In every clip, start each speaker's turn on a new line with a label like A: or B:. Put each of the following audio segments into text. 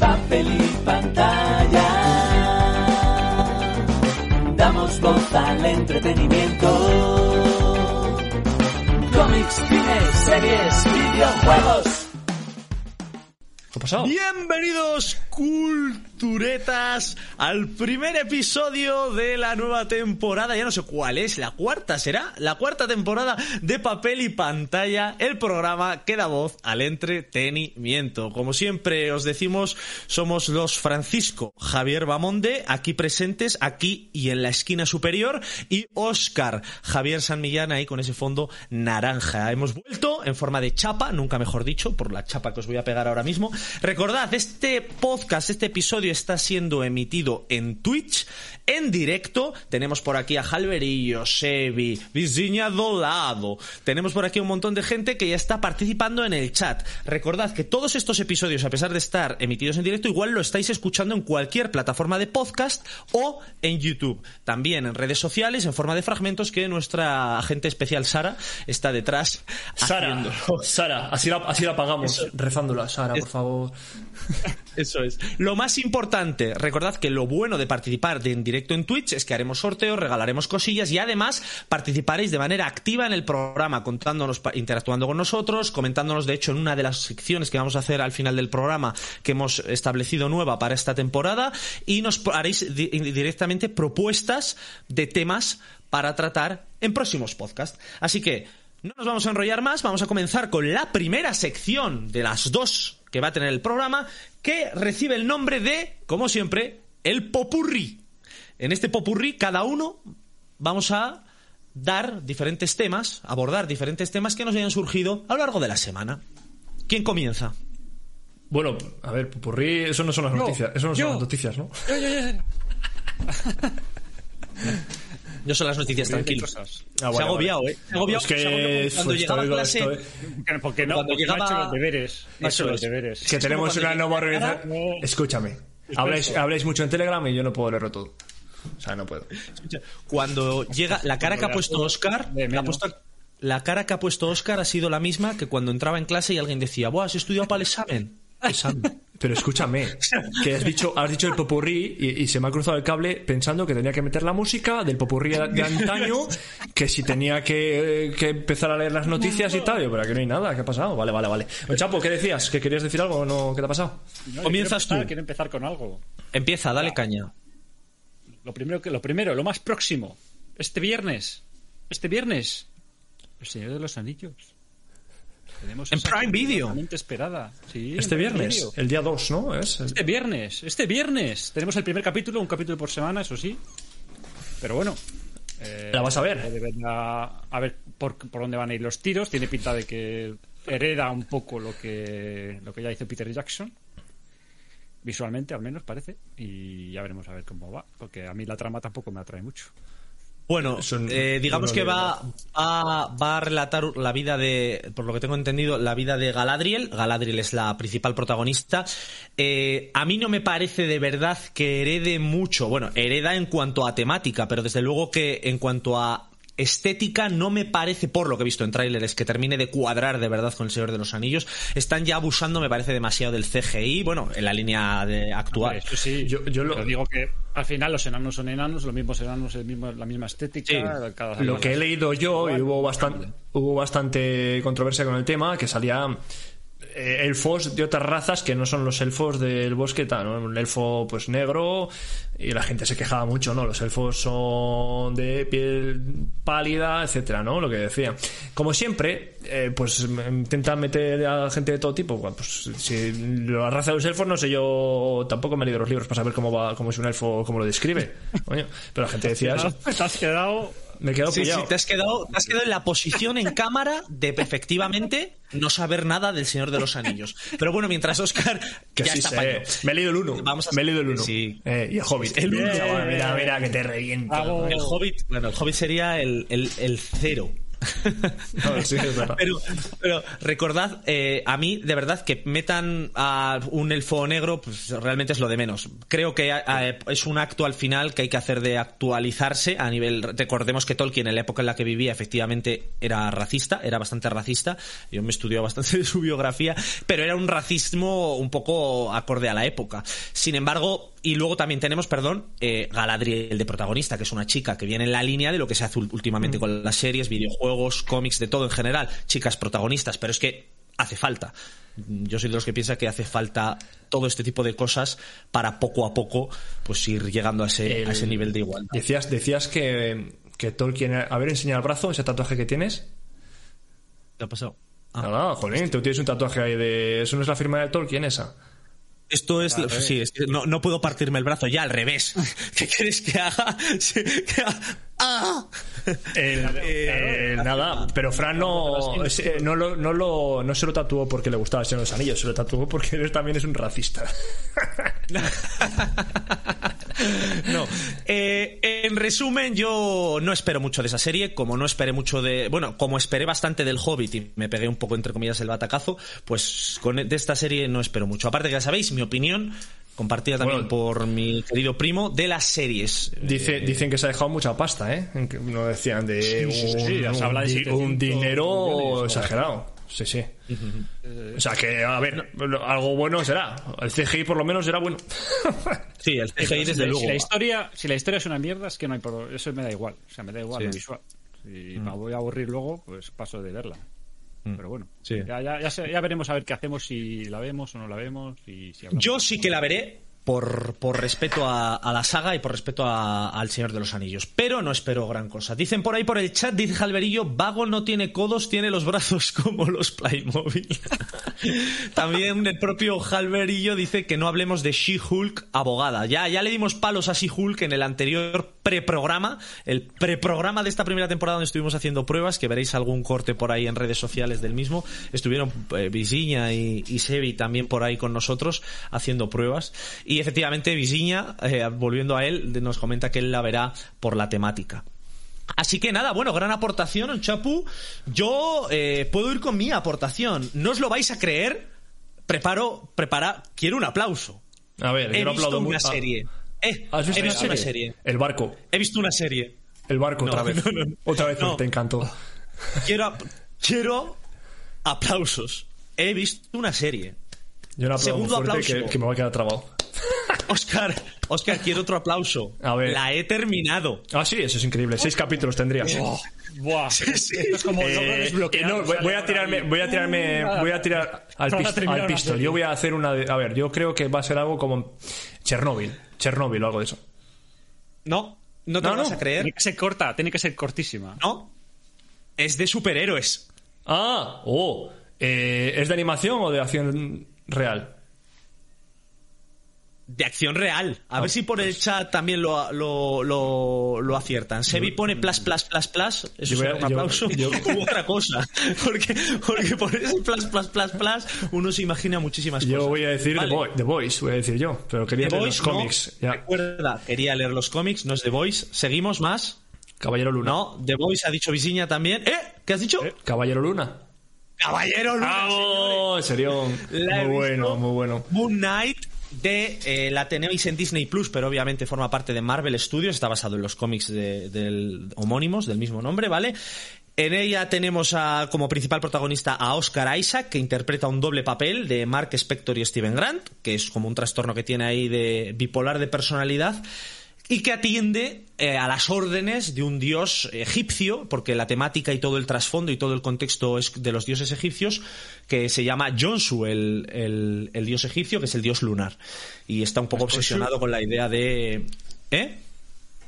A: Papel y pantalla. Damos voz al entretenimiento. Cómics, cine, series, videojuegos.
B: ¿Qué ha pasado?
C: Bienvenidos, culturetas, al primer episodio de la nueva temporada. Ya no sé cuál es, la cuarta será. La cuarta temporada de papel y pantalla, el programa que da voz al entretenimiento. Como siempre os decimos, somos los Francisco Javier Bamonde, aquí presentes, aquí y en la esquina superior, y Oscar Javier San Millán ahí con ese fondo naranja. Hemos vuelto en forma de chapa, nunca mejor dicho, por la chapa que os voy a pegar ahora mismo. Recordad, este podcast, este episodio está siendo emitido en Twitch, en directo. Tenemos por aquí a Halverillo, Sebi, Virginia Dolado. Tenemos por aquí un montón de gente que ya está participando en el chat. Recordad que todos estos episodios, a pesar de estar emitidos en directo, igual lo estáis escuchando en cualquier plataforma de podcast o en YouTube. También en redes sociales, en forma de fragmentos que nuestra agente especial Sara está detrás.
B: Sara,
C: haciéndolo.
B: Sara, así la, así la pagamos, rezándola. Sara, por favor.
C: Eso es. Lo más importante, recordad que lo bueno de participar de en directo en Twitch es que haremos sorteos, regalaremos cosillas y además participaréis de manera activa en el programa, contándonos, interactuando con nosotros, comentándonos, de hecho, en una de las secciones que vamos a hacer al final del programa que hemos establecido nueva para esta temporada y nos haréis di- directamente propuestas de temas para tratar en próximos podcasts. Así que no nos vamos a enrollar más, vamos a comenzar con la primera sección de las dos que va a tener el programa, que recibe el nombre de, como siempre, el popurrí. En este popurrí, cada uno vamos a dar diferentes temas, abordar diferentes temas que nos hayan surgido a lo largo de la semana. ¿Quién comienza?
B: Bueno, a ver, Pupurrí, eso no son las noticias, eso no son las noticias, ¿no?
D: Yo, yo, yo.
C: Son las noticias, tranquilo.
B: Ah,
C: se ha
B: vale,
C: agobiado,
B: vale.
C: ¿eh? Se ha agobiado,
B: Es que
C: se cuando llegaba a clase...
D: Porque- Porque no,
C: Cuando
D: porque
C: llegaba-
D: no ha hecho los deberes. No ha hecho
C: Eso
D: los
C: es.
D: deberes.
B: Que tenemos una nueva organización.
D: no.
B: Escúchame, habláis, habláis mucho en Telegram y yo no puedo leerlo todo. O sea, no puedo.
C: Escucha, Cuando llega la cara que ha puesto Oscar, la, ha puesto- la cara que ha puesto Oscar ha sido la misma que cuando entraba en clase y alguien decía, "Buah, has estudiado para el examen." Examen.
B: Pero escúchame, que has dicho, has dicho el popurrí y, y se me ha cruzado el cable pensando que tenía que meter la música del popurrí de, antaño, que si tenía que, que empezar a leer las noticias y tal. Yo, pero aquí no hay nada, ¿qué ha pasado? Vale, vale, vale. Oye, Chapo, ¿qué decías? ¿Que querías decir algo o no? ¿Qué te ha pasado?
D: No,
C: Comienzas
D: quiero empezar,
C: tú.
D: Quiero empezar con algo.
C: Empieza, dale caña.
D: Lo primero, que, lo primero, lo más próximo. Este viernes. Este viernes. El Señor de los Anillos. Tenemos
C: En Prime Video.
D: esperada. Sí,
B: Este viernes,
D: Video.
B: el día 2, ¿no? Es el-
D: Este viernes. Este viernes. Tenemos el primer capítulo, un capítulo por semana, eso sí. Pero bueno. eh,
B: ¿La vas a ver?
D: verla- a ver por, por dónde van a ir los tiros. Tiene pinta de que hereda un poco lo que, lo que ya hizo Peter Jackson. Visualmente, al menos, parece. Y ya veremos a ver cómo va. Porque a mí la trama tampoco me atrae mucho.
C: Bueno,
B: Son-
C: eh, digamos que
B: leo
C: va, va, va a relatar la vida de, por lo que tengo entendido, la vida de Galadriel. Galadriel es la principal protagonista. Eh, a mí no me parece de verdad que herede mucho. Bueno, hereda en cuanto a temática, pero desde luego que en cuanto a estética no me parece, por lo que he visto en tráileres, que termine de cuadrar de verdad con El Señor de los Anillos. Están ya abusando, me parece, demasiado del CGI, bueno, en la línea de actual.
D: Sí,
B: Yo- yo lo-
D: digo que al final los enanos son enanos, los mismos enanos, el mismo, la misma estética. cada-
B: Lo que he leído yo, y hubo bastante, hubo bastante controversia con el tema, que salía eh, elfos de otras razas que no son los elfos del bosque, tal, ¿no? Un elfo pues negro, y la gente se quejaba mucho, ¿no? Los elfos son de piel pálida, etcétera, ¿no? Lo que decía. Como siempre, eh, pues intentan meter a gente de todo tipo. Bueno, Pues si la raza de los elfos, no sé yo, tampoco me he leído los libros para saber cómo va, cómo es un elfo, cómo lo describe. Coño, pero la gente decía eso.
D: Te has quedado
B: Me he quedado
C: Sí, sí, te has, quedado, te has quedado en la posición en cámara de efectivamente no saber nada del Señor de los Anillos. Pero bueno, mientras Oscar
B: Que
C: ya
B: sí
C: está
B: sé. Me he leído el 1.
C: Vamos a-
B: Me he leído el 1.
C: Sí.
B: Eh, y el Hobbit.
C: El uno.
B: Chaval, mira, mira, que te reviento.
D: Bravo.
C: El Hobbit, bueno, el Hobbit sería el, el, el cero.
B: No, sí, es verdad.
C: Pero, pero recordad, eh, a mí, de verdad, que metan a un elfo negro, pues realmente es lo de menos. Creo que eh, es un acto al final que hay que hacer de actualizarse a nivel. Recordemos que Tolkien, en la época en la que vivía, efectivamente era racista, era bastante racista. Yo me estudié bastante de su biografía, pero era un racismo un poco acorde a la época. Sin embargo, y luego también tenemos, perdón, eh, Galadriel de protagonista, que es una chica que viene en la línea de lo que se hace últimamente con las series, videojuegos, cómics, de todo en general. Chicas protagonistas, pero es que hace falta. Yo soy de los que piensa que hace falta todo este tipo de cosas para poco a poco pues ir llegando a ese, a ese
B: El-
C: nivel de igualdad.
B: Decías, decías que, que Tolkien. A ver, enseña el brazo, ese tatuaje que tienes.
C: ¿Qué ha pasado? Ah.
B: No, no, jolín, tú tienes un tatuaje ahí de. Eso no es la firma de Tolkien, esa.
C: Esto es. Sí, es que no, no puedo partirme el brazo ya al revés. ¿Qué quieres que haga? ¡Ah!
B: El-
C: Eh,
B: nada, pero Fran no, eh, no, lo, no, lo, no se lo tatuó porque le gustaba el Señor de los Anillos, se lo tatuó porque él también es un racista.
C: No. Eh, en resumen, yo no espero mucho de esa serie, como no esperé mucho de. Bueno, como esperé bastante del Hobbit y me pegué un poco, entre comillas, el batacazo, pues con de esta serie no espero mucho. Aparte que ya sabéis, mi opinión, compartida también
B: Bueno.
C: por mi querido primo, de las series.
B: Dice, dicen que se ha dejado mucha pasta, ¿eh? No decían de
D: Sí, sí, sí,
B: un,
D: ya se habla de
B: un di-
D: 700
B: un dinero
D: millones,
B: exagerado. Sí, sí. O sea que, a ver, algo bueno será. El CGI por lo menos será bueno.
C: Sí, el CGI, desde luego.
D: si la historia, si la historia es una mierda, es que no hay por... Eso me da igual. O sea, me da igual
C: Sí.
D: lo visual. Si me voy a aburrir luego, pues paso de verla. Pero bueno,
C: Sí.
D: ya, ya, ya, veremos a ver qué hacemos, si la vemos o no la vemos. Y si.
C: Yo sí que la veré por, por respeto a, la saga y por respeto al Señor de los Anillos, pero no espero gran cosa. Dicen por ahí por el chat, dice Jalverillo, Vago no tiene codos, tiene los brazos como los Playmobil. También el propio Jalverillo dice que no hablemos de She-Hulk abogada. Ya, ya le dimos palos a She-Hulk en el anterior preprograma, el preprograma de esta primera temporada donde estuvimos haciendo pruebas, que veréis algún corte por ahí en redes sociales del mismo. Estuvieron eh, Visiña y, y también por ahí con nosotros haciendo pruebas. Y efectivamente Visiña, eh, volviendo a él, nos comenta que él la verá por la temática. Así que nada, bueno, gran aportación, Chapu. Yo eh, puedo ir con mi aportación. No os lo vais a creer. Preparo, prepara, quiero un aplauso.
B: A ver,
C: He
B: yo lo
C: visto
B: aplaudo
C: una serie. Eh,
B: ¿Has visto
C: he visto
B: una serie? El barco.
C: He visto una serie.
B: El barco
C: No,
B: otra vez.
C: no, no.
B: Otra vez
C: No.
B: te encantó.
C: Quiero, quiero aplausos. He visto una serie.
B: Yo muy
C: Segundo aplauso.
B: que, que me va a quedar trabado.
C: Oscar, Oscar, quiero otro aplauso.
B: A ver.
C: La he terminado.
B: Ah, sí, eso es increíble. Seis capítulos tendría.
D: Buah,
C: sí.
D: esto es como
B: Eh,
D: desbloqueado,
B: no, voy, a tirarme, voy a tirarme, voy a tirar al, pist- al pistol. Yo voy a hacer una de, a ver, yo creo que va a ser algo como Chernóbil, Chernóbil o algo de eso.
C: No, no te
B: No,
C: lo vas
B: no.
C: a creer.
D: Tiene que ser corta, tiene que ser cortísima.
C: No. Es de superhéroes.
B: Ah, oh, eh, ¿es de animación o de acción real?
C: De acción real. A
B: Ah,
C: ver si por el chat también lo, lo, lo, lo aciertan. Sebi pone plus, plus, plus, plus. Eso
B: Yo
C: será un aplauso.
B: yo-
C: U otra cosa. Porque, porque por ese plus, plus, plus, plus, uno se imagina muchísimas cosas.
B: Yo voy a decir
C: Vale.
B: The, Boy- The Voice, voy a decir yo, pero quería
C: The
B: leer los cómics.
C: no.
B: Ya.
C: Recuerda, quería leer los cómics, no es The Voice. Seguimos más.
B: Caballero Luna.
C: No, The Voice ha dicho Visiña también. ¿Eh? ¿Qué has dicho?
B: Caballero Luna.
C: Caballero Luna,
B: ¡Oh! En serio. Muy bueno, muy bueno.
C: Moon Knight de eh, la tenéis en Disney Plus, pero obviamente forma parte de Marvel Studios, está basado en los cómics de- del, homónimos del mismo nombre, ¿vale? En ella tenemos a- como principal protagonista a Oscar Isaac, que interpreta un doble papel de Mark Spector y Steven Grant, que es como un trastorno que tiene ahí de bipolar de personalidad y que atiende eh, a las órdenes de un dios egipcio, porque la temática y todo el trasfondo y todo el contexto es de los dioses egipcios, que se llama Jonsu, el, el- el dios egipcio, que es el dios lunar. Y está un poco obsesionado con la idea de... ¿Eh?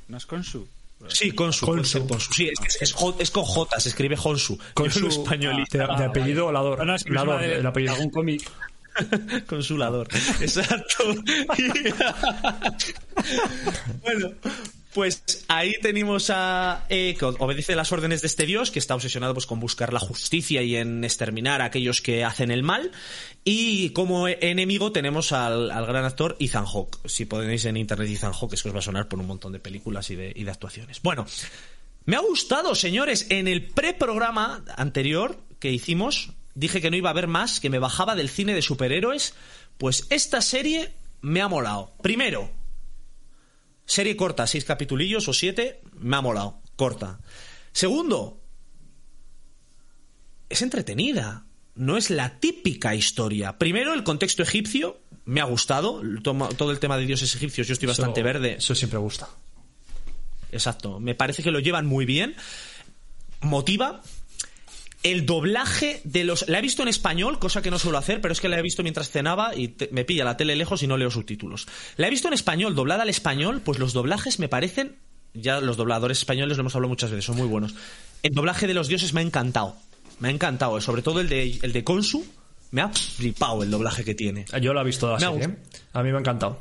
D: ¿No es con su?
C: Sí, Khonsu. puede ser Khonsu. Sí, es, es- es es con J, se escribe Honsu.
B: Con
C: Yo
B: su
C: lo españolizo.
B: de, de apellido Lador.
D: Suena de
B: el apellido.
D: algún cómic.
C: Consulador. Exacto. bueno, pues ahí tenemos a eh, que obedece las órdenes de este dios, que está obsesionado pues, con buscar la justicia y en exterminar a aquellos que hacen el mal. Y como enemigo tenemos al, al gran actor Ethan Hawke. Si ponéis en internet Ethan Hawke, es que os va a sonar por un montón de películas y de, y de actuaciones. Bueno. Me ha gustado, señores. En el preprograma anterior que hicimos, dije que no iba a haber más, que me bajaba del cine de superhéroes. Pues esta serie me ha molado. Primero, serie corta, seis capitulillos o siete, me ha molado. Corta. Segundo, es entretenida. No es la típica historia. Primero, el contexto egipcio me ha gustado. Todo el tema de dioses egipcios, yo estoy bastante
B: Eso-
C: verde.
B: Eso siempre gusta.
C: Exacto. Me parece que lo llevan muy bien. Motiva. El doblaje de los. La he visto en español, cosa que no suelo hacer, pero es que la he visto mientras cenaba y te- me pilla la tele lejos y no leo subtítulos. La he visto en español, doblada al español, pues los doblajes me parecen. Ya los dobladores españoles lo hemos hablado muchas veces, son muy buenos. El doblaje de los dioses me ha encantado. Me ha encantado, eh, sobre todo el de, el de Konsu. Me ha flipado el doblaje que tiene.
B: Yo la he visto. ¿eh? A mí me ha encantado.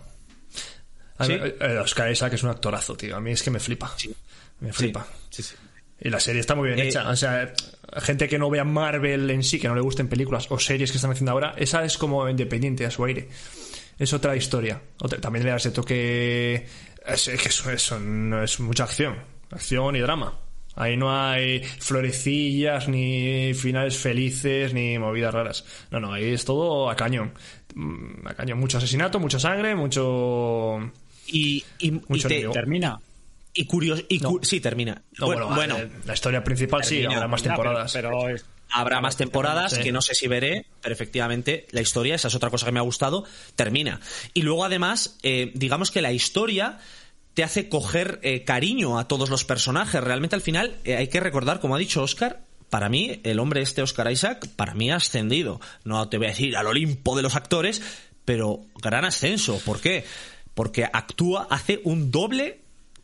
B: A mí-
C: ¿Sí?
B: eh, Oscar Isaac es un actorazo, tío. A mí es que me flipa. Me flipa.
C: Sí, sí.
B: Y la serie está muy bien
C: Eh,
B: hecha. O sea, gente que no vea Marvel en sí, que no le gusten películas o series que están haciendo ahora, esa es como independiente a su aire. Es otra historia. Otra- también le da ese toque. Es, es que eso, eso no es mucha acción. Acción y drama. Ahí no hay florecillas, ni finales felices, ni movidas raras. No, no, ahí es todo a cañón. Mm, A cañón. Mucho asesinato, mucha sangre, mucho.
C: Y, y, y
B: Mucho
C: te-
B: enemigo.
D: Termina.
C: Y curioso. Y cu-
B: No.
C: sí, termina.
B: No,
C: bueno,
B: bueno,
C: bueno,
B: la historia principal sí, habrá más
D: pero-
B: temporadas.
D: Pero, es-
C: Habrá más temporadas
B: Sí.
C: que no sé si veré, pero efectivamente la historia, esa es otra cosa que me ha gustado, termina. Y luego además, eh, digamos que la historia te hace coger eh, cariño a todos los personajes. Realmente al final eh, hay que recordar, como ha dicho Oscar, para mí, el hombre este Oscar Isaac, para mí ha ascendido. No te voy a decir al Olimpo de los actores, pero gran ascenso. ¿Por qué? Porque actúa, hace un doble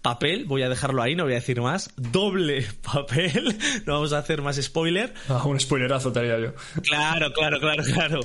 C: papel, voy a dejarlo ahí, no voy a decir más, doble papel, no vamos a hacer más spoiler,
B: Ah, un spoilerazo te haría yo.
C: Claro, claro, claro, claro.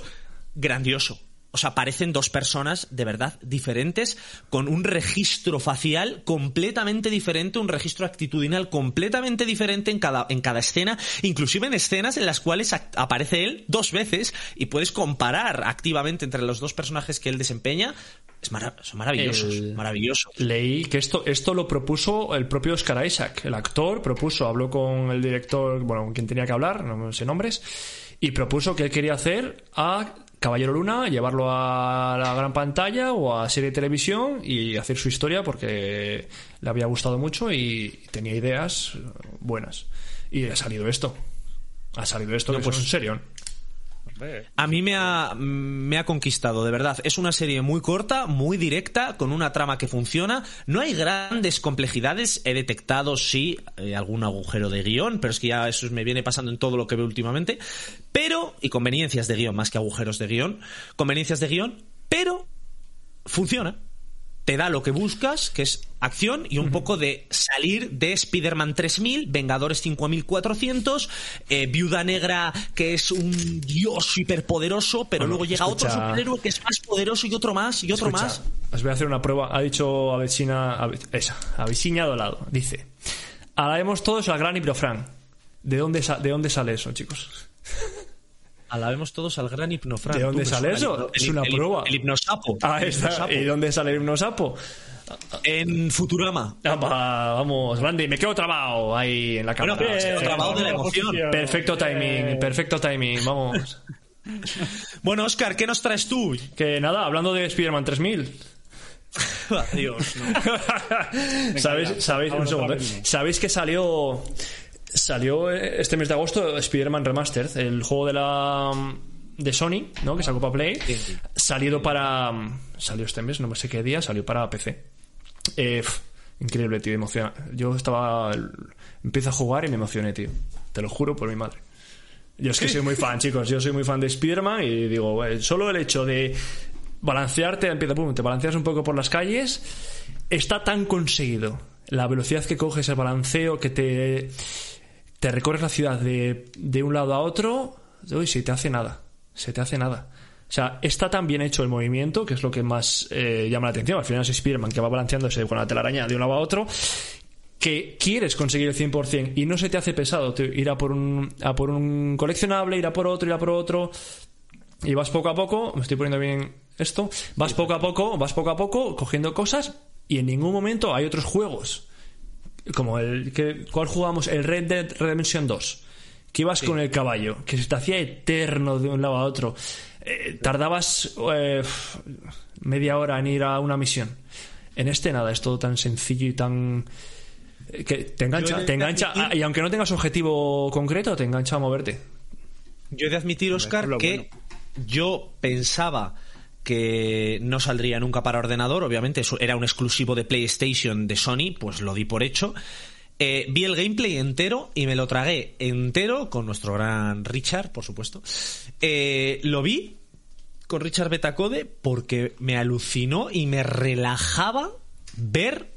C: Grandioso. O sea, parecen dos personas de verdad diferentes, con un registro facial completamente diferente, un registro actitudinal completamente diferente en cada, en cada escena, inclusive en escenas en las cuales aparece él dos veces y puedes comparar activamente entre los dos personajes que él desempeña. Es son maravillosos,
B: El-
C: maravillosos.
B: Leí que esto, esto lo propuso el propio Oscar Isaac, el actor, propuso, habló con el director, bueno, con quien tenía que hablar, no sé nombres, y propuso que él quería hacer a Caballero Luna, llevarlo a la gran pantalla o a serie de televisión y hacer su historia porque le había gustado mucho y tenía ideas buenas. Y ha salido esto. Ha salido esto, que
C: pues-
B: es un serión.
C: A mí me ha, me ha conquistado, de verdad. Es una serie muy corta, muy directa, con una trama que funciona. No hay grandes complejidades. He detectado, sí, eh, algún agujero de guion, pero es que ya eso me viene pasando en todo lo que veo últimamente. Pero, y conveniencias de guion, más que agujeros de guion, conveniencias de guion, pero funciona. Te da lo que buscas, que es acción y un poco de salir de Spider-Man 3000, Vengadores 5400, eh, Viuda Negra, que es un dios hiperpoderoso, pero
B: Bueno,
C: luego llega otro superhéroe que es más poderoso y otro más y otro
B: Escucha,
C: más.
B: Os voy a hacer una prueba. Ha dicho Avecina, Ave- esa, Avicina Dolado. Dice: Alabemos todos al gran Ibrofran. ¿De dónde, sa- ¿De dónde sale eso, chicos?
C: Alabemos todos al gran hipnofran.
B: ¿De dónde sale eso? Es una prueba.
C: El hipnosapo.
B: Ahí
C: El
B: está. ¿Y dónde sale el hipnosapo?
C: En Futurama.
B: Ah, va, Vamos, grande. Me quedo trabado ahí en la
C: Bueno,
B: cámara.
C: pero se quedó trabado de la emoción.
B: Perfecto timing, perfecto timing. Vamos.
C: Bueno, Oscar, ¿qué nos traes tú?
B: Que nada, hablando de Spider-Man 3000.
C: Adiós. no.
B: ¿Sabéis, sabéis, un segundo, ¿eh? ¿Sabéis que salió salió este mes de agosto Spider-Man Remastered, el juego de la de Sony, ¿no? Que sacó para Play, salido para salió este mes, no sé qué día, salió para PC. Eh, increíble, tío, emociona. Yo estaba empiezo a jugar y me emocioné, tío. Te lo juro por mi madre. Yo es que soy muy fan, chicos. Yo soy muy fan de Spider-Man y digo, eh, solo el hecho de balancearte, empieza, pum, te balanceas un poco por las calles, está tan conseguido. La velocidad que coges, el balanceo, que te, te recorres la ciudad de, de un lado a otro, uy, se te hace nada. Se te hace nada. O sea, está tan bien hecho el movimiento, que es lo que más eh, llama la atención. Al final es Spider-Man que va balanceándose con la telaraña de un lado a otro que quieres conseguir el 100% y no se te hace pesado tío, ir a por un a por un coleccionable, ir a por otro, ir a por otro y vas poco a poco, me estoy poniendo bien esto, vas poco a poco, vas poco a poco cogiendo cosas y en ningún momento hay otros juegos como el que ¿cuál jugamos? El Red Dead Redemption 2. Que ibas con el caballo, que se te hacía eterno de un lado a otro. Eh, tardabas eh, media hora en ir a una misión. En este nada, es todo tan sencillo y tan eh, que te engancha, te engancha
C: admitir-
B: y aunque no tengas objetivo concreto, te engancha a moverte.
C: Yo he de admitir, Oscar, que yo pensaba que no saldría nunca para ordenador. Obviamente, era un exclusivo de PlayStation de Sony, pues lo di por hecho. Eh, vi el gameplay entero y me lo tragué entero con nuestro gran Richard, por supuesto. Eh, lo vi con Richard Betacode porque me alucinó y me relajaba ver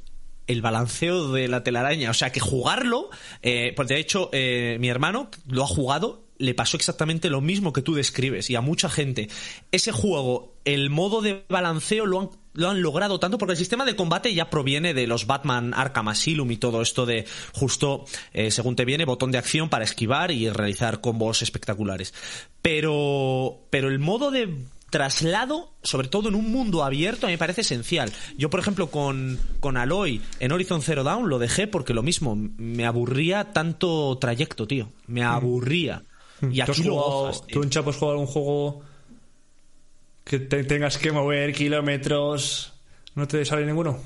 C: el balanceo de la telaraña. O sea, que jugarlo, eh, pues de hecho, eh, mi hermano lo ha jugado, le pasó exactamente lo mismo que tú describes y a mucha gente. Ese juego, el modo de balanceo lo han, lo han logrado tanto porque el sistema de combate ya proviene de los Batman Arkham Asylum y todo esto de justo, eh, según te viene, botón de acción para esquivar y realizar combos espectaculares. Pero, pero el modo de traslado, sobre todo en un mundo abierto, a mí me parece esencial. Yo, por ejemplo, con, con Aloy en Horizon Zero Dawn lo dejé porque lo mismo, me aburría tanto trayecto, tío. Me aburría. Y.
B: ¿Tú, has
C: aquí lo
B: jugado-
C: tío.
B: ¿Tú en Chapo has jugado algún juego que te tengas que mover kilómetros? ¿No te sale ninguno?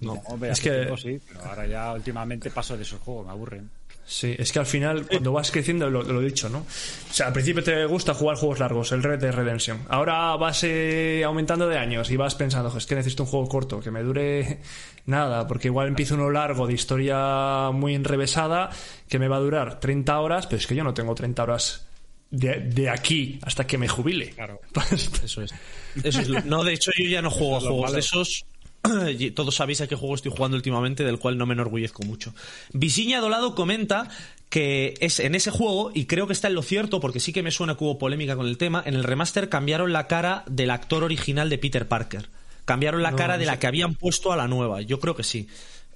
D: No, hombre,
B: es que-
D: tiempo sí, pero ahora ya últimamente paso de esos juegos, me aburren.
B: Sí, es que al final, cuando vas creciendo, lo, lo he dicho, ¿no? O sea, al principio te gusta jugar juegos largos, el Red Dead Redemption. Ahora vas eh, aumentando de años y vas pensando, "Jo, es que necesito un juego corto, que me dure nada, porque igual empiezo uno largo de historia muy enrevesada, que me va a durar 30 horas, pero es que yo no tengo 30 horas de, de aquí hasta que me jubile.
D: Claro.
C: Eso es. Eso es lo- No, de hecho, yo ya no juego a juegos
D: malo.
C: de esos. Todos sabéis a qué juego estoy jugando últimamente, del cual no me enorgullezco mucho. Visiña Dolado comenta que es en ese juego, y creo que está en lo cierto, porque sí que me suena que hubo polémica con el tema, en el remaster cambiaron la cara del actor original de Peter Parker. Cambiaron la
B: No,
C: cara
B: no
C: de la que habían puesto a la nueva. Yo creo que sí.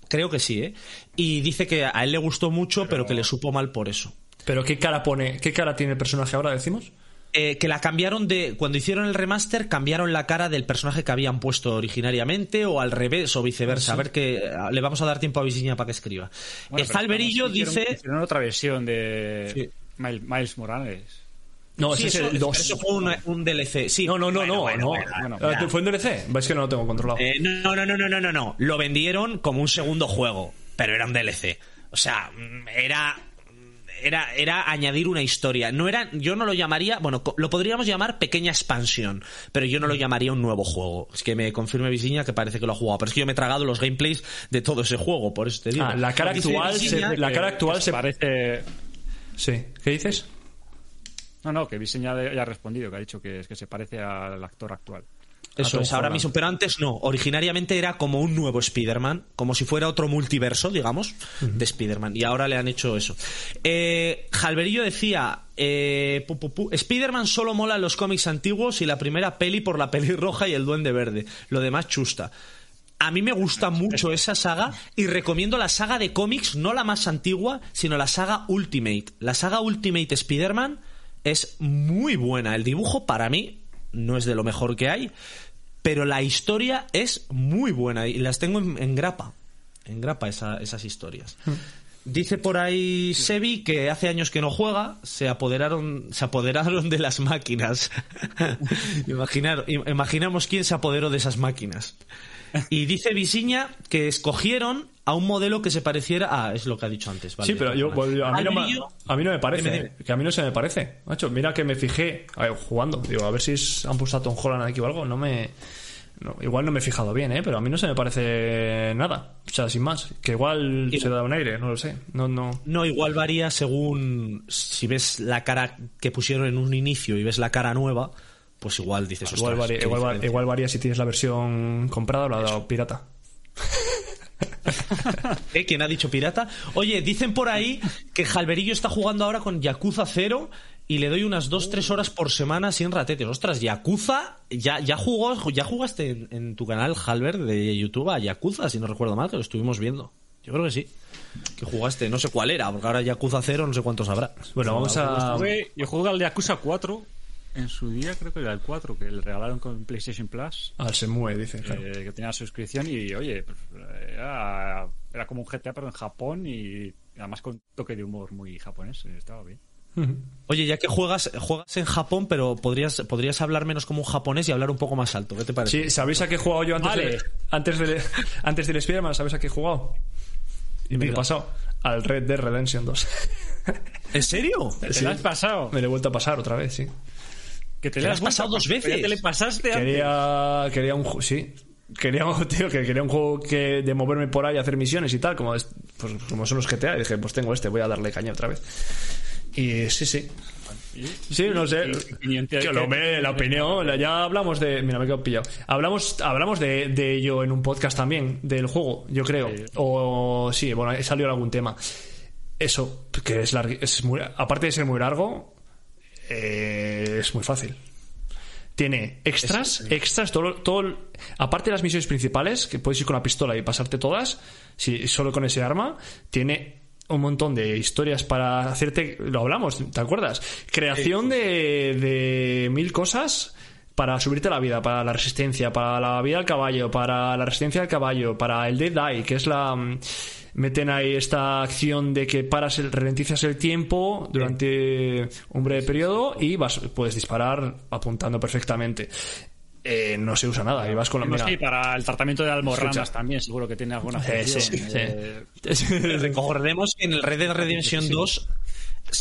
C: Creo que sí, ¿eh? Y dice que a él le gustó mucho, pero que le supo mal por eso.
B: Pero ¿qué cara pone, qué cara tiene el personaje ahora, decimos?
C: Eh, que la cambiaron de. Cuando hicieron el remaster, cambiaron la cara del personaje que habían puesto originariamente, o al revés, o viceversa. A ver que. eh, Le vamos a dar tiempo a Visiña para que escriba.
D: Bueno,
C: el
D: hicieron-
C: dice.
D: Hicieron otra versión de
C: Sí.
D: Miles, Miles Morales.
B: No,
C: Sí,
B: ese
C: eso,
B: es el 2.
C: eso fue un, un DLC. Sí.
B: No, no, no,
C: Bueno,
B: no.
C: bueno,
B: no.
C: bueno,
B: Ah. ¿Fue en DLC? Es que no lo tengo controlado.
C: Eh, no, no, no, no, no, no, no. Lo vendieron como un segundo juego, pero era un DLC. O sea, mm, era. Era, era añadir una historia. No era, yo no lo llamaría, bueno, lo podríamos llamar pequeña expansión, pero yo no lo llamaría un nuevo juego. Es que me confirme Visiña que parece que lo ha jugado, pero es que yo me he tragado los gameplays de todo ese juego, por eso te digo.
B: Ah, la cara actual se- la cara actual se-
D: parece.
B: Sí. ¿Qué dices?
D: No, no, que Viseña ya ha respondido, que ha dicho que es que se parece al actor actual.
C: Eso es, ahora mismo, pero antes no. Originariamente era como un nuevo Spider-Man, como si fuera otro multiverso, digamos, de Spider-Man. Y ahora le han hecho eso. Eh, Jalverillo decía: eh, Spider-Man solo mola en los cómics antiguos y la primera peli por la pelirroja y el duende verde. Lo demás chusta. A mí me gusta mucho esa saga y recomiendo la saga de cómics, no la más antigua, sino la saga Ultimate. La saga Ultimate Spider-Man es muy buena. El dibujo para mí no es de lo mejor que hay, pero la historia es muy buena y las tengo en, en grapa. En grapa esa- esas historias. Dice por ahí Sebi que hace años que no juega, se apoderaron, se apoderaron de las máquinas. Imaginar, im- imaginamos quién se apoderó de esas máquinas. Y dice Visiña que escogieron a un modelo que se pareciera. Ah, es lo que ha dicho antes. vale.
B: Sí, pero yo, pues, a, mí no me, a mí no me parece.
C: Dime,
B: eh, Que a mí no se me parece. Macho, mira que me fijé a ver, jugando. Digo, a ver si es- han puesto a Tom Holland aquí o algo. No me. no, igual no me he fijado bien, ¿eh? Pero a mí no se me parece nada. O sea, sin más. Que igual
C: Y-
B: se da un aire, no lo sé. No, no.
C: No, igual varía según si ves la cara que pusieron en un inicio y ves la cara nueva, pues igual dices,
B: Igual,
C: "Ostras,
B: varía,
C: qué
B: igual, va-
C: diferencia".
B: igual varía si tienes la versión comprada o la pirata.
C: ¿Eh? ¿Quién ha dicho pirata? Oye, dicen por ahí que Jalverillo está jugando ahora con Yakuza 0 y le doy unas 2-3 horas por semana sin ratetes. Ostras, Yakuza, ya, ya jugó, ya jugaste en, en tu canal Halber de YouTube a Yakuza, si no recuerdo mal, que lo estuvimos viendo. Yo creo que sí. Que jugaste, no sé cuál era, porque ahora Yakuza 0 no sé cuántos habrá.
B: Bueno, vamos a.
D: Yo jugué al Yakuza 4 en su día, creo que era el 4, que le regalaron con PlayStation Plus.
B: Al se mueve, dice. claro.
D: eh, que tenía suscripción y oye pues, era Era como un GTA, pero en Japón y además con un toque de humor muy japonés. eh, Estaba bien.
C: Oye, ya que juegas, juegas en Japón, pero podrías, podrías hablar menos como un japonés y hablar un poco más alto. ¿Qué te parece?
B: Sí, ¿sabéis a qué he jugado yo antes,
D: Vale.
B: de, antes, de, antes del Spider-Man? ¿Sabéis a qué he jugado? Y me lo he pasado al Red Dead Redemption 2.
C: ¿En serio?
D: ¿Te
B: Sí.
D: lo has pasado?
B: Me lo he vuelto a pasar otra vez, sí.
D: Que te,
C: ¿Te
D: lo
C: has pasado dos veces?
D: Te le pasaste antes.
B: Quería, quería un sí. Quería, tío, que quería un juego que, de moverme por ahí, hacer misiones y tal, como, es- pues, como son los GTA. Y dije, pues tengo este, voy a darle caña otra vez. Y sí, sí. Sí, no sé.
D: ¿Qué opinión te-
B: Que lo me- la opinión, la- ya hablamos de. Mira, me he quedado pillado. Hablamos, hablamos de, de ello en un podcast también, del juego, yo creo. O sí, bueno, he salido algún tema. Eso, que es, largui- es muy, aparte de ser muy largo, eh, es muy fácil. Tiene extras, extras, todo, todo, aparte de las misiones principales, que puedes ir con la pistola y pasarte todas, si, solo con ese arma, tiene un montón de historias para hacerte, lo hablamos, ¿te acuerdas? Creación de, de mil cosas para subirte la vida, para la resistencia, para la vida al caballo, para la resistencia al caballo, para el Dead Eye, que es la... Meten ahí esta acción de que paras, el, ralentizas el tiempo durante un breve periodo y vas, puedes disparar apuntando perfectamente. Eh, no se usa nada, y vas con la... Mira,
D: sí, para el tratamiento de almorranas también, seguro que tiene alguna
B: sí,
D: función.
B: sí.
D: eh,
C: Recordemos que en el Red Dead Redemption 2,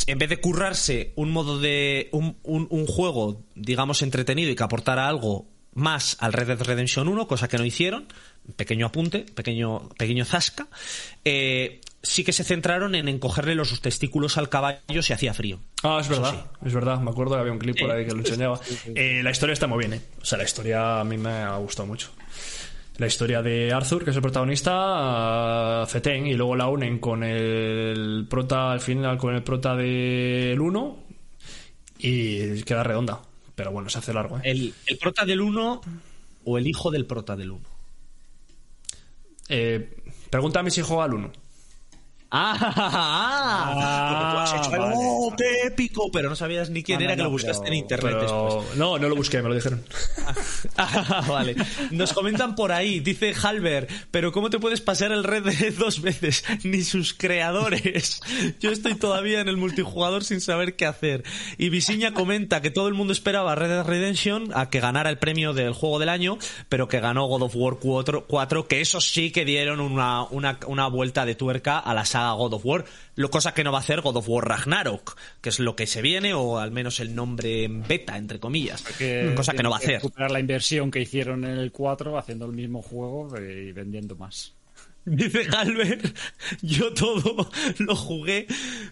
C: en vez de currarse un modo de. Un, un- un juego, digamos, entretenido y que aportara algo más al Red Dead Redemption 1, cosa que no hicieron, pequeño apunte, pequeño, pequeño zasca, eh, sí que se centraron en encogerle los testículos al caballo si hacía frío.
B: Ah, es verdad, es verdad. Me acuerdo que había un clip por
C: Sí.
B: ahí que lo enseñaba. Eh, la historia está muy bien, ¿eh? O sea, la historia a mí me ha gustado mucho. La historia de Arthur, que es el protagonista, a Feten, y luego la unen con el prota, al final, con el prota del 1, y queda redonda. Pero bueno, se hace largo, ¿eh?
C: El, el prota del 1 o el hijo del prota del 1.
B: Eh, pregúntame si juega al 1.
C: Ah, ah,
D: Ah,
C: Porque tú has hecho el,
D: vale.
C: "Oh, qué épico, pero no sabías ni quién
D: Ah, no,
C: era que
D: no,
C: lo buscaste
D: pero-
C: en internet.
B: Pero no, no lo busqué, me lo dijeron.
C: Ah, vale. Nos comentan por ahí, dice Halber, pero ¿cómo te puedes pasar el Red Dead dos veces? Ni sus creadores. Yo estoy todavía en el multijugador sin saber qué hacer. Y Visiña comenta que todo el mundo esperaba Red Dead Redemption a que ganara el premio del juego del año, pero que ganó God of War 4, 4, que eso sí que dieron una, una, una vuelta de tuerca a la saga God of War, lo cosa que no va a hacer God of War Ragnarok, que es lo que se viene, o al menos el nombre en beta, entre comillas.
D: que
C: cosa que no va a hacer.
D: recuperar la inversión que hicieron en el 4 haciendo el mismo juego eh, y vendiendo más.
C: Dice Galver, yo todo lo jugué,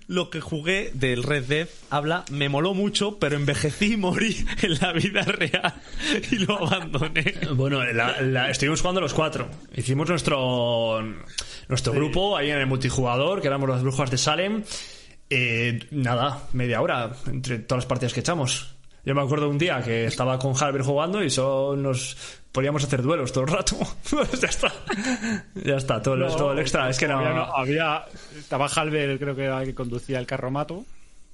C: lo que jugué del Red Dead, habla, me moló mucho, pero envejecí y morí en la vida real y lo abandoné.
B: Bueno, la- la- estuvimos jugando los cuatro. Hicimos nuestro nuestro grupo ahí en el multijugador, que éramos las brujas de Salem. Eh, nada, media hora entre todas las partidas que echamos. Yo me acuerdo un día que estaba con Halber jugando y solo nos podíamos hacer duelos todo el rato. Pues ya está. Ya está, todo, el- todo el extra. Es que
D: había,
B: no.
D: había estaba Halber, creo que era el que conducía el carromato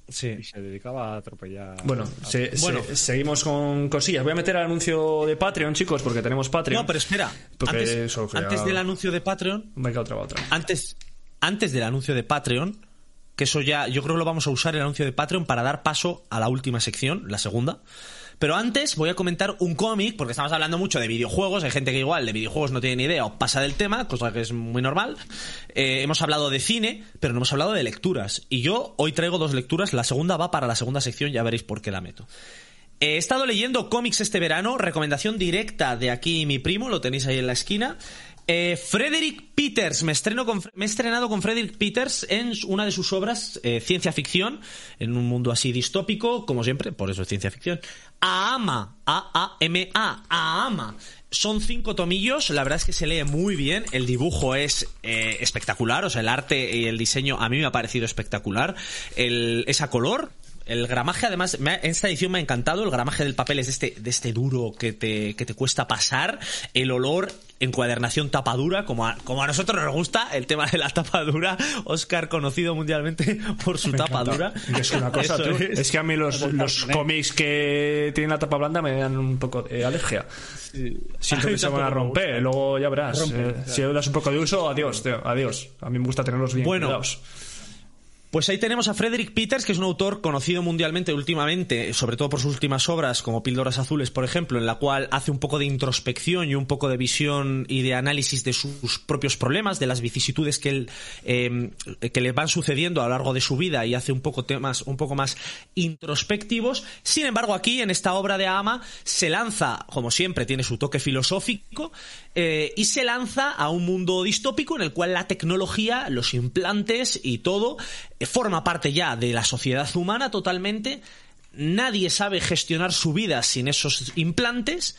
C: Sí.
D: y se dedicaba a atropellar.
B: Bueno,
D: a-
B: se-
C: Bueno.
B: se- seguimos con cosillas. Voy a meter el anuncio de Patreon, chicos, porque tenemos Patreon.
C: No, pero espera,
B: Porque
C: antes, antes del anuncio de Patreon,
B: Me queda otra, otra.
C: antes, antes del anuncio de Patreon, que eso ya, yo creo que lo vamos a usar el anuncio de Patreon para dar paso a la última sección, la segunda. Pero antes voy a comentar un cómic, porque estamos hablando mucho de videojuegos, hay gente que igual de videojuegos no tiene ni idea o pasa del tema, cosa que es muy normal. Eh, hemos hablado de cine, pero no hemos hablado de lecturas. Y yo hoy traigo dos lecturas, la segunda va para la segunda sección, ya veréis por qué la meto. He estado leyendo cómics este verano, recomendación directa de aquí mi primo, lo tenéis ahí en la esquina. Eh, Frederick Peters, me, estreno con- me he estrenado con Frederick Peters en una de sus obras, eh, ciencia ficción, en un mundo así distópico, como siempre, por eso es ciencia ficción. Aama, A-A-M-A, Aama. Son cinco tomillos, la verdad es que se lee muy bien, el dibujo es eh, espectacular, o sea, el arte y el diseño a mí me ha parecido espectacular. Esa color, el gramaje, además, en esta edición me ha encantado. El gramaje del papel es de este, de este duro que te, que te cuesta pasar. El olor encuadernación tapadura, como a, como a nosotros nos gusta el tema de la tapadura. Oscar, conocido mundialmente por su tapadura.
B: Es una cosa,
C: Eso
B: tú,
C: es.
B: es que a mí los, los cómics que tienen la tapa blanda me dan un poco de alergia. Siento que se van a romper, luego ya verás. Eh, si le das un poco de uso, adiós, tío, adiós. A mí me gusta tenerlos bien
C: Bueno,
B: cuidados.
C: Pues ahí tenemos a Frederick Peters, que es un autor conocido mundialmente últimamente, sobre todo por sus últimas obras, como Píldoras Azules, por ejemplo, en la cual hace un poco de introspección y un poco de visión y de análisis de sus propios problemas, de las vicisitudes que, eh, que le van sucediendo a lo largo de su vida y hace un poco temas un poco más introspectivos. Sin embargo, aquí, en esta obra de Ama, se lanza, como siempre, tiene su toque filosófico, eh, y se lanza a un mundo distópico en el cual la tecnología, los implantes y todo eh, forma parte ya de la sociedad humana totalmente. Nadie sabe gestionar su vida sin esos implantes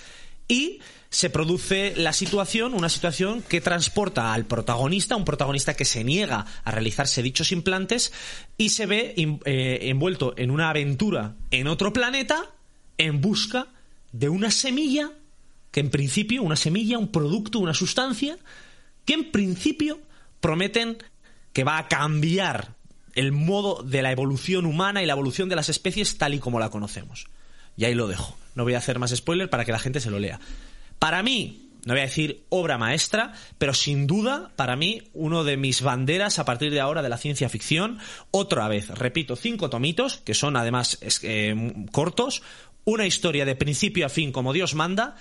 C: y se produce la situación, una situación que transporta al protagonista, un protagonista que se niega a realizarse dichos implantes y se ve eh, envuelto en una aventura en otro planeta en busca de una semilla que en principio, una semilla, un producto, una sustancia, que en principio prometen que va a cambiar el modo de la evolución humana y la evolución de las especies tal y como la conocemos. Y ahí lo dejo. No voy a hacer más spoiler para que la gente se lo lea. Para mí, no voy a decir obra maestra, pero sin duda, para mí, uno de mis banderas a partir de ahora de la ciencia ficción. Otra vez, repito, cinco tomitos, que son además eh, cortos, una historia de principio a fin como Dios manda,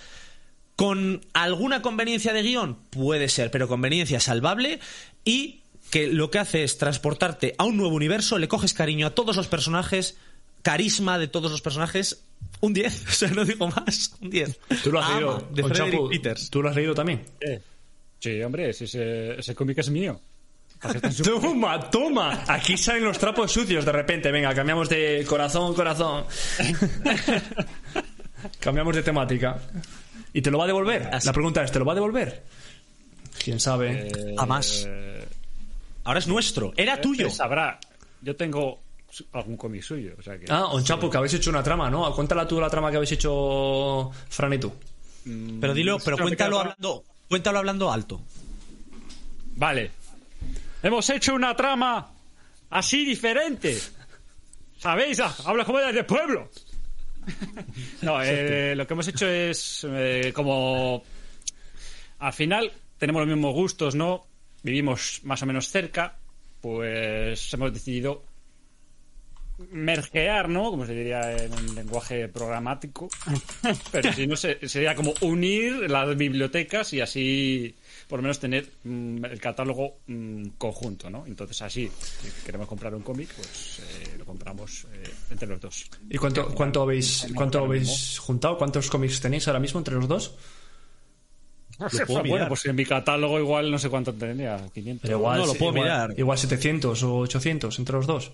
C: con alguna conveniencia de guion, puede ser, pero conveniencia salvable y que lo que hace es transportarte a un nuevo universo, le coges cariño a todos los personajes, carisma de todos los personajes, un 10, o sea, no digo más, un 10.
B: ¿Tú lo has
C: Ama,
B: leído?
C: de Frederick Peters.
B: ¿Tú lo has leído también?
D: Eh, Sí, hombre, ese, ese, cómic es mío. ¿Para qué están su-
B: Toma, toma. Aquí salen los trapos sucios de repente. Venga, cambiamos de corazón, corazón. cambiamos de temática. ¿Y te lo va a devolver?
C: Así.
B: La pregunta es, ¿te lo va a devolver? ¿Quién sabe?
D: Eh,
C: A más. Ahora es nuestro, era tuyo.
D: Sabrá. Yo tengo algún cómic suyo. O sea que,
B: Ah, Onchapu, que habéis hecho una trama, ¿no? Cuéntala tú la trama que habéis hecho Fran y tú.
C: Pero dilo, pero cuéntalo hablando, cuéntalo hablando alto.
D: Vale. Hemos hecho una trama así diferente. ¿Sabéis? Habla como de pueblo. no, eh, lo que hemos hecho es eh, como... Al final tenemos los mismos gustos, ¿no? Vivimos más o menos cerca. Pues hemos decidido mergear, ¿no? Como se diría en un lenguaje programático. Pero si no, se- sería como unir las bibliotecas y así, por lo menos, tener mm, el catálogo mm, conjunto, ¿no? Entonces, así, si queremos comprar un cómic, pues eh, lo compramos eh, entre los dos.
B: ¿Y cuánto, cuánto habéis, cuánto habéis juntado? ¿Cuántos cómics tenéis ahora mismo entre los dos?
C: puedo
D: bueno,
C: mirar.
D: pues en mi catálogo igual no sé cuánto tenía, 500.
B: Pero igual,
C: No, lo puedo
B: igual-
C: mirar.
B: Igual 700 o 800 entre los dos.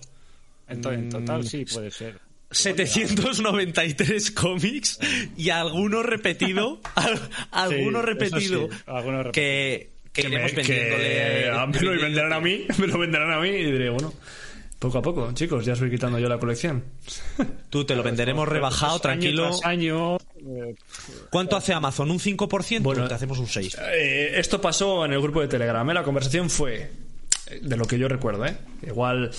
D: En, to- en total, sí, puede ser.
C: 793 cómics y alguno repetido, al- alguno repetido,
D: sí, alguno repetido.
C: que, que,
B: Que,
C: iremos
B: me,
C: vendiéndole-
B: que a mí lo venderán a mí, me lo venderán a mí y diré, bueno, poco a poco, chicos, ya estoy quitando yo la colección.
C: Tú te lo venderemos rebajado, tranquilo.
D: año, eh,
C: ¿Cuánto hace Amazon? ¿Un 5%?
B: Bueno,
C: te hacemos un 6.
B: Eh, esto pasó en el grupo de Telegram. ¿eh? La conversación fue, eh, de lo que yo recuerdo, ¿eh? igual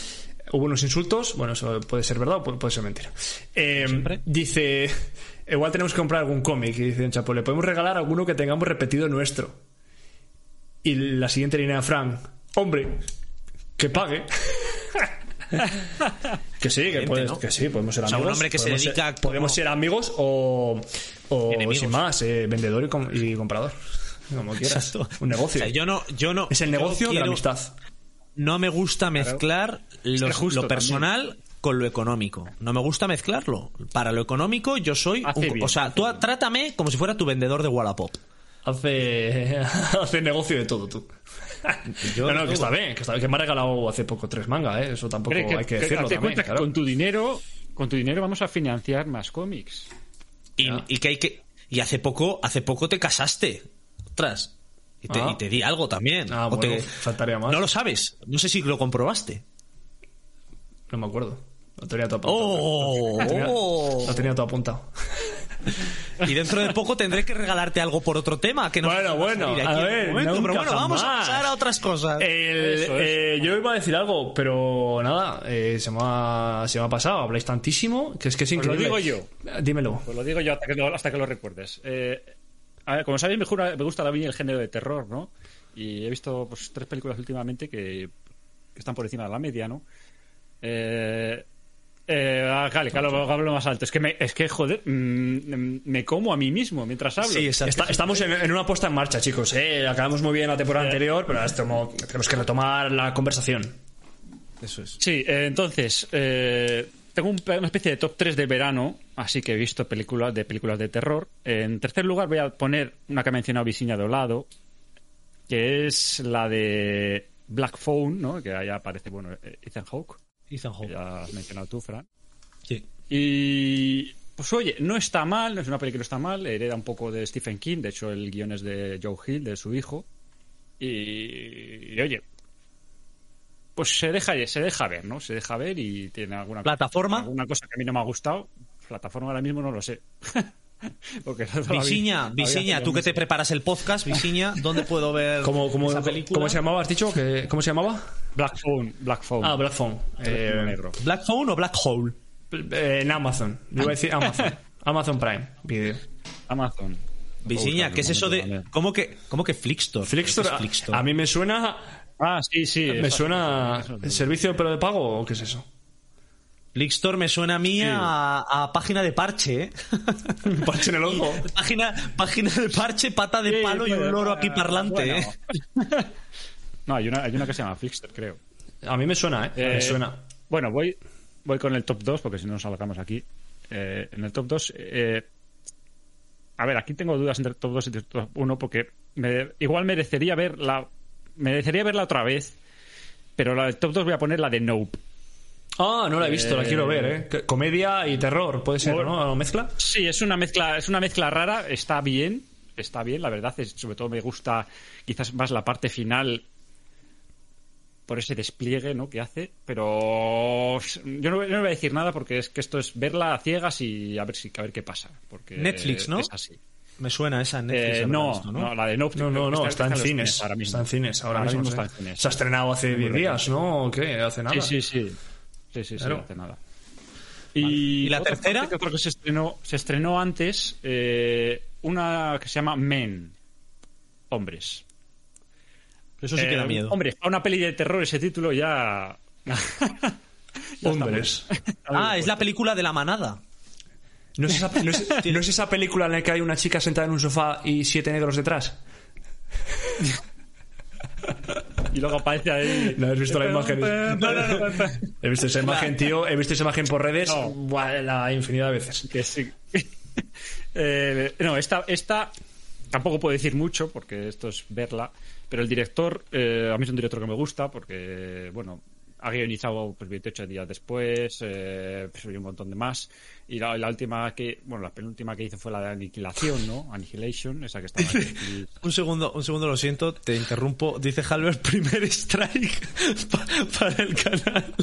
B: hubo unos insultos. Bueno, eso puede ser verdad o puede, ser mentira. Eh, dice, igual tenemos que comprar algún cómic. Y dice, Chapo, le podemos regalar alguno que tengamos repetido nuestro. Y la siguiente línea de Frank, hombre, que pague. que sí, que,
C: Gente,
B: puedes-
C: ¿no?
B: que sí, podemos ser
C: O sea,
B: amigos.
C: un hombre que se dedica
B: ser- Podemos ser amigos o, o
C: Enemigos.
B: sin más, eh, vendedor y, com- y comprador. Como quieras.
C: Exacto.
B: Un negocio.
C: O sea, yo no, yo no.
B: es el negocio de la amistad.
C: No me gusta mezclar lo,
D: que
C: personal con lo económico. No me gusta mezclarlo. Para lo económico, yo soy. Un-
D: bien,
C: o sea, tú trátame como si fuera tu vendedor de Wallapop.
B: Hace, hace negocio de todo, tú.
C: Yo
B: no, no, que está bien. Que, está, que me ha regalado hace poco tres mangas, ¿eh? Eso tampoco
D: Cree
B: hay que decirlo
D: date
B: también.
D: cuenta que
B: claro.
D: con tu dinero, con tu dinero vamos a financiar más cómics.
C: Y, y que hay que. Y hace poco, hace poco te casaste. Ostras. Y te,
B: Ah.
C: y te di algo también.
B: Ah,
C: O
B: bueno,
C: te-
B: faltaría más.
C: No lo sabes. No sé si lo comprobaste.
B: No me acuerdo. Lo tenía todo apuntado.
C: ¡Oh!
B: Lo tenía,
C: oh.
B: lo tenía todo apuntado.
C: Y dentro de poco tendré que regalarte algo por otro tema. Que no
B: Bueno, bueno, a
C: en
B: ver,
C: momento, pero bueno, vamos a pasar a otras cosas.
B: El-
D: Eso es.
B: eh, yo iba a decir algo, pero nada, eh, se, me ha, se me ha pasado. Habláis tantísimo que es que es
D: Pues lo
B: increíble.
D: digo
B: Dímelo.
D: Pues lo digo yo hasta que lo, hasta que lo recuerdes. Eh, a ver, como sabéis, me, jura- me gusta también el género de terror, ¿no? Y he visto pues, tres películas últimamente que, que están por encima de la media, ¿no? Eh, eh, ah, vale, que hablo, más alto. Es que, me, es que joder, mm, me como a mí mismo mientras hablo.
C: Sí, exacto.
B: Está- estamos en, en una puesta en marcha, chicos. ¿eh? Acabamos muy bien la temporada anterior, pero ahora es como- tenemos que retomar la conversación.
C: Eso es.
D: Sí, eh, entonces, eh, tengo un- una especie de top 3 de verano, así que he visto películas de películas de terror. En tercer lugar voy a poner una que ha mencionado Visiña de Olado, que es la de Black Phone, ¿no? Que ahí aparece, bueno, eh, Ethan Hawke,
C: Ethan Hawke.
D: ya has mencionado tú, Fran.
C: Sí.
D: Y pues oye, no está mal, no es una película que no está mal, hereda un poco de Stephen King, de hecho el guion es de Joe Hill, de su hijo. Y, y, oye, pues se deja, se deja ver, ¿no? Se deja ver y tiene alguna
C: ¿Plataforma?
D: alguna cosa que a mí no me ha gustado. Plataforma ahora mismo no lo sé.
C: Visiña, Visiña, tú que te preparas el podcast, Visiña, ¿dónde puedo ver
B: ¿Cómo, cómo,
C: esa película?
B: ¿Cómo se llamaba? ¿Has dicho? que ¿Cómo se llamaba?
D: Black Phone, Black Phone.
B: Ah, Black Phone. Eh,
D: negro.
C: ¿Black Phone o Black Hole?
B: eh, en Amazon. Yo iba a decir Amazon. Amazon Prime Video.
D: Amazon.
C: Visiña, ¿qué es eso de...? ¿Cómo que, cómo que ¿Qué es
B: a- mí me suena
D: Ah, sí, sí.
B: me suena el servicio pero de pago o qué es eso?
C: Flixtor me suena a mí a, a página de parche, ¿eh?
B: Parche en el ojo.
C: página, página de parche, pata de
D: Sí,
C: palo y
D: bueno,
C: un loro aquí
D: bueno,
C: parlante,
D: bueno.
C: ¿eh?
D: No, hay una, hay una que se llama Flixter, creo.
B: A mí me suena, ¿eh?
D: Eh,
B: me suena.
D: Bueno, voy, voy con el top 2, porque si no nos salgamos aquí. Eh, en el top 2, eh, a ver, aquí tengo dudas entre el top 2 y el top 1, porque me- igual merecería verla, merecería verla otra vez, pero la del top 2 voy a poner la de Nope.
B: Ah, no la he visto, la
D: eh,
B: quiero ver, ¿eh? Comedia y terror, puede ser, ¿no? ¿Lo mezcla?
D: Sí, es una mezcla, es una mezcla rara, está bien, está bien, la verdad, es, sobre todo me gusta quizás más la parte final por ese despliegue ¿no? que hace, pero yo no, yo no voy a decir nada porque es que esto es verla a ciegas y a ver si a ver qué pasa. Porque
C: Netflix, ¿no?
D: Es así.
C: Me suena esa en Netflix.
D: Eh, no,
C: visto,
D: no, la de Nope.
B: No, no, no, está en
D: los
B: cines.
D: ahora mismo.
B: Está en cines ahora, mismo.
D: está en cines.
B: Se ha estrenado hace 10 días, ¿no? ¿O qué? Hace nada.
D: Sí, sí, sí. Sí, sí, sí,
B: Claro.
D: no hace nada. Y,
C: ¿Y la
D: otra
C: tercera?
D: que creo que se estrenó, se estrenó antes eh, una que se llama Men. Hombres.
C: Eso sí que da
D: Eh,
C: miedo.
D: Hombre, para una peli de terror ese título ya.
B: Hombres.
C: Ah, es la película de la manada.
B: ¿No es, esa, no, es, no es esa película en la que hay una chica sentada en un sofá y siete negros detrás?
D: Y luego aparece ahí.
B: ¿No has visto la imagen?
D: No, no, no, no.
B: He visto esa imagen, tío. He visto esa imagen por redes
D: No.
B: buah, la infinidad de veces.
D: Que sí. Eh, no, esta, esta tampoco puedo decir mucho porque esto es verla, pero el director, eh, a mí es un director que me gusta porque, bueno, ha guionizado pues 28 días después, eh, pues, y un montón de más. Y la, la última que, bueno, la penúltima que hizo fue la de Aniquilación, ¿no? Annihilation, esa que estaba aquí.
C: Un segundo, un segundo, lo siento, te interrumpo. Dice Halbert, primer strike pa- para el canal.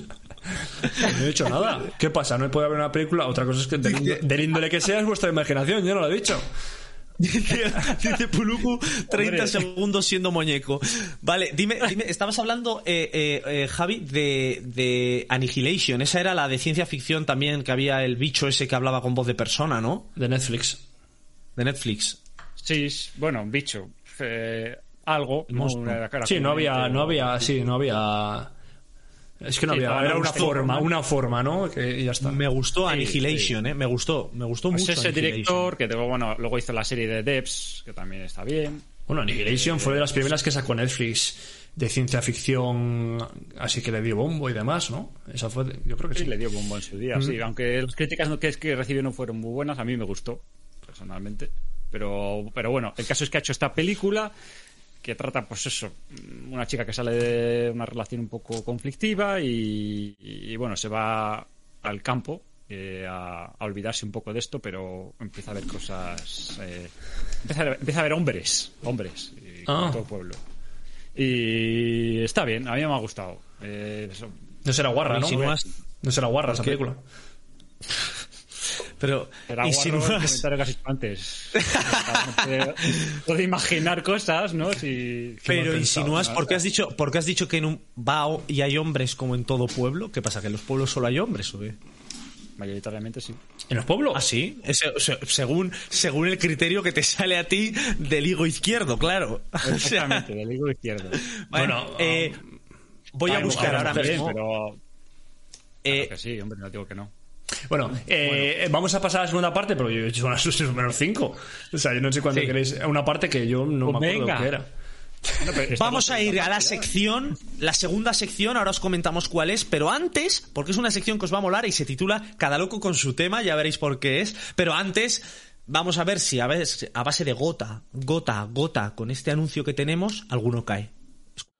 B: No he dicho nada. ¿Qué pasa? ¿No puede haber una película? Otra cosa es que del, índole- del índole que sea es vuestra imaginación. Yo no lo he dicho.
C: Dice, dice Puluku, 30
D: Hombre.
C: segundos siendo muñeco. Vale, dime, dime estabas hablando, eh, eh, eh, Javi, de, de Annihilation. Esa era la de ciencia ficción también, que había el bicho ese que hablaba con voz de persona, ¿no?
B: De Netflix.
C: De Netflix.
D: Sí, bueno, un bicho. eh, algo.
B: Sí, no había, no había, sí, no había. Es que no había, era una
D: un
B: forma, una forma, ¿no? Que y ya está.
C: Me gustó
D: Sí,
C: Annihilation, ¿eh? Me gustó, me gustó
D: Pues
C: mucho.
D: ese director que luego, bueno, luego hizo la serie de Debs, que también está bien.
B: Bueno, Annihilation fue de las primeras que sacó Netflix de ciencia ficción, así que le dio bombo y demás, ¿no? Esa fue, yo creo que
D: Sí,
B: sí.
D: le dio bombo en su día, sí. Aunque las críticas no- que, es que recibió no fueron muy buenas, a mí me gustó, personalmente. Pero, pero bueno, el caso es que ha hecho esta película que trata, pues eso, una chica que sale de una relación un poco conflictiva y, y, bueno, se va al campo eh, a, a olvidarse un poco de esto, pero empieza a ver cosas. eh, empieza, a, ver- empieza a ver hombres, hombres, y
B: Ah.
D: todo el pueblo. Y está bien, a mí me ha gustado. Eh, eso,
B: No será guarra, ¿no? No será guarra esa película.
C: Pero
D: Era el
C: insinúas,
D: comentario que has hecho antes. puede imaginar cosas, ¿no? Si,
C: pero insinúas. ¿por qué has dicho, por qué has dicho que en un bao y hay hombres como en todo pueblo? ¿Qué pasa? ¿Que en los pueblos solo hay hombres o qué?
D: Mayoritariamente sí.
B: ¿En los pueblos?
C: ¿Ah, sí? Ese- se- según, según el criterio que te sale a ti del higo izquierdo, claro.
D: Exactamente, del higo izquierdo.
C: bueno,
B: Bueno,
C: eh, voy a buscar ahora mismo.
D: Pero,
C: eh,
D: claro que sí, hombre, no digo que no.
B: Bueno, eh, vamos a pasar a la segunda parte, pero yo he hecho unas menos 5. O sea, yo no sé cuándo
C: Sí.
B: queréis. Una parte que yo no
D: Pues
B: me acuerdo
D: venga.
B: qué era.
D: Esta
C: Vamos
D: no-
C: a ir a la sección, la segunda sección, ahora os comentamos cuál es, pero antes, porque es una sección que os va a molar y se titula Cada loco con su tema, ya veréis por qué es, pero antes vamos a ver si a base de gota, gota, gota, con este anuncio que tenemos, alguno cae.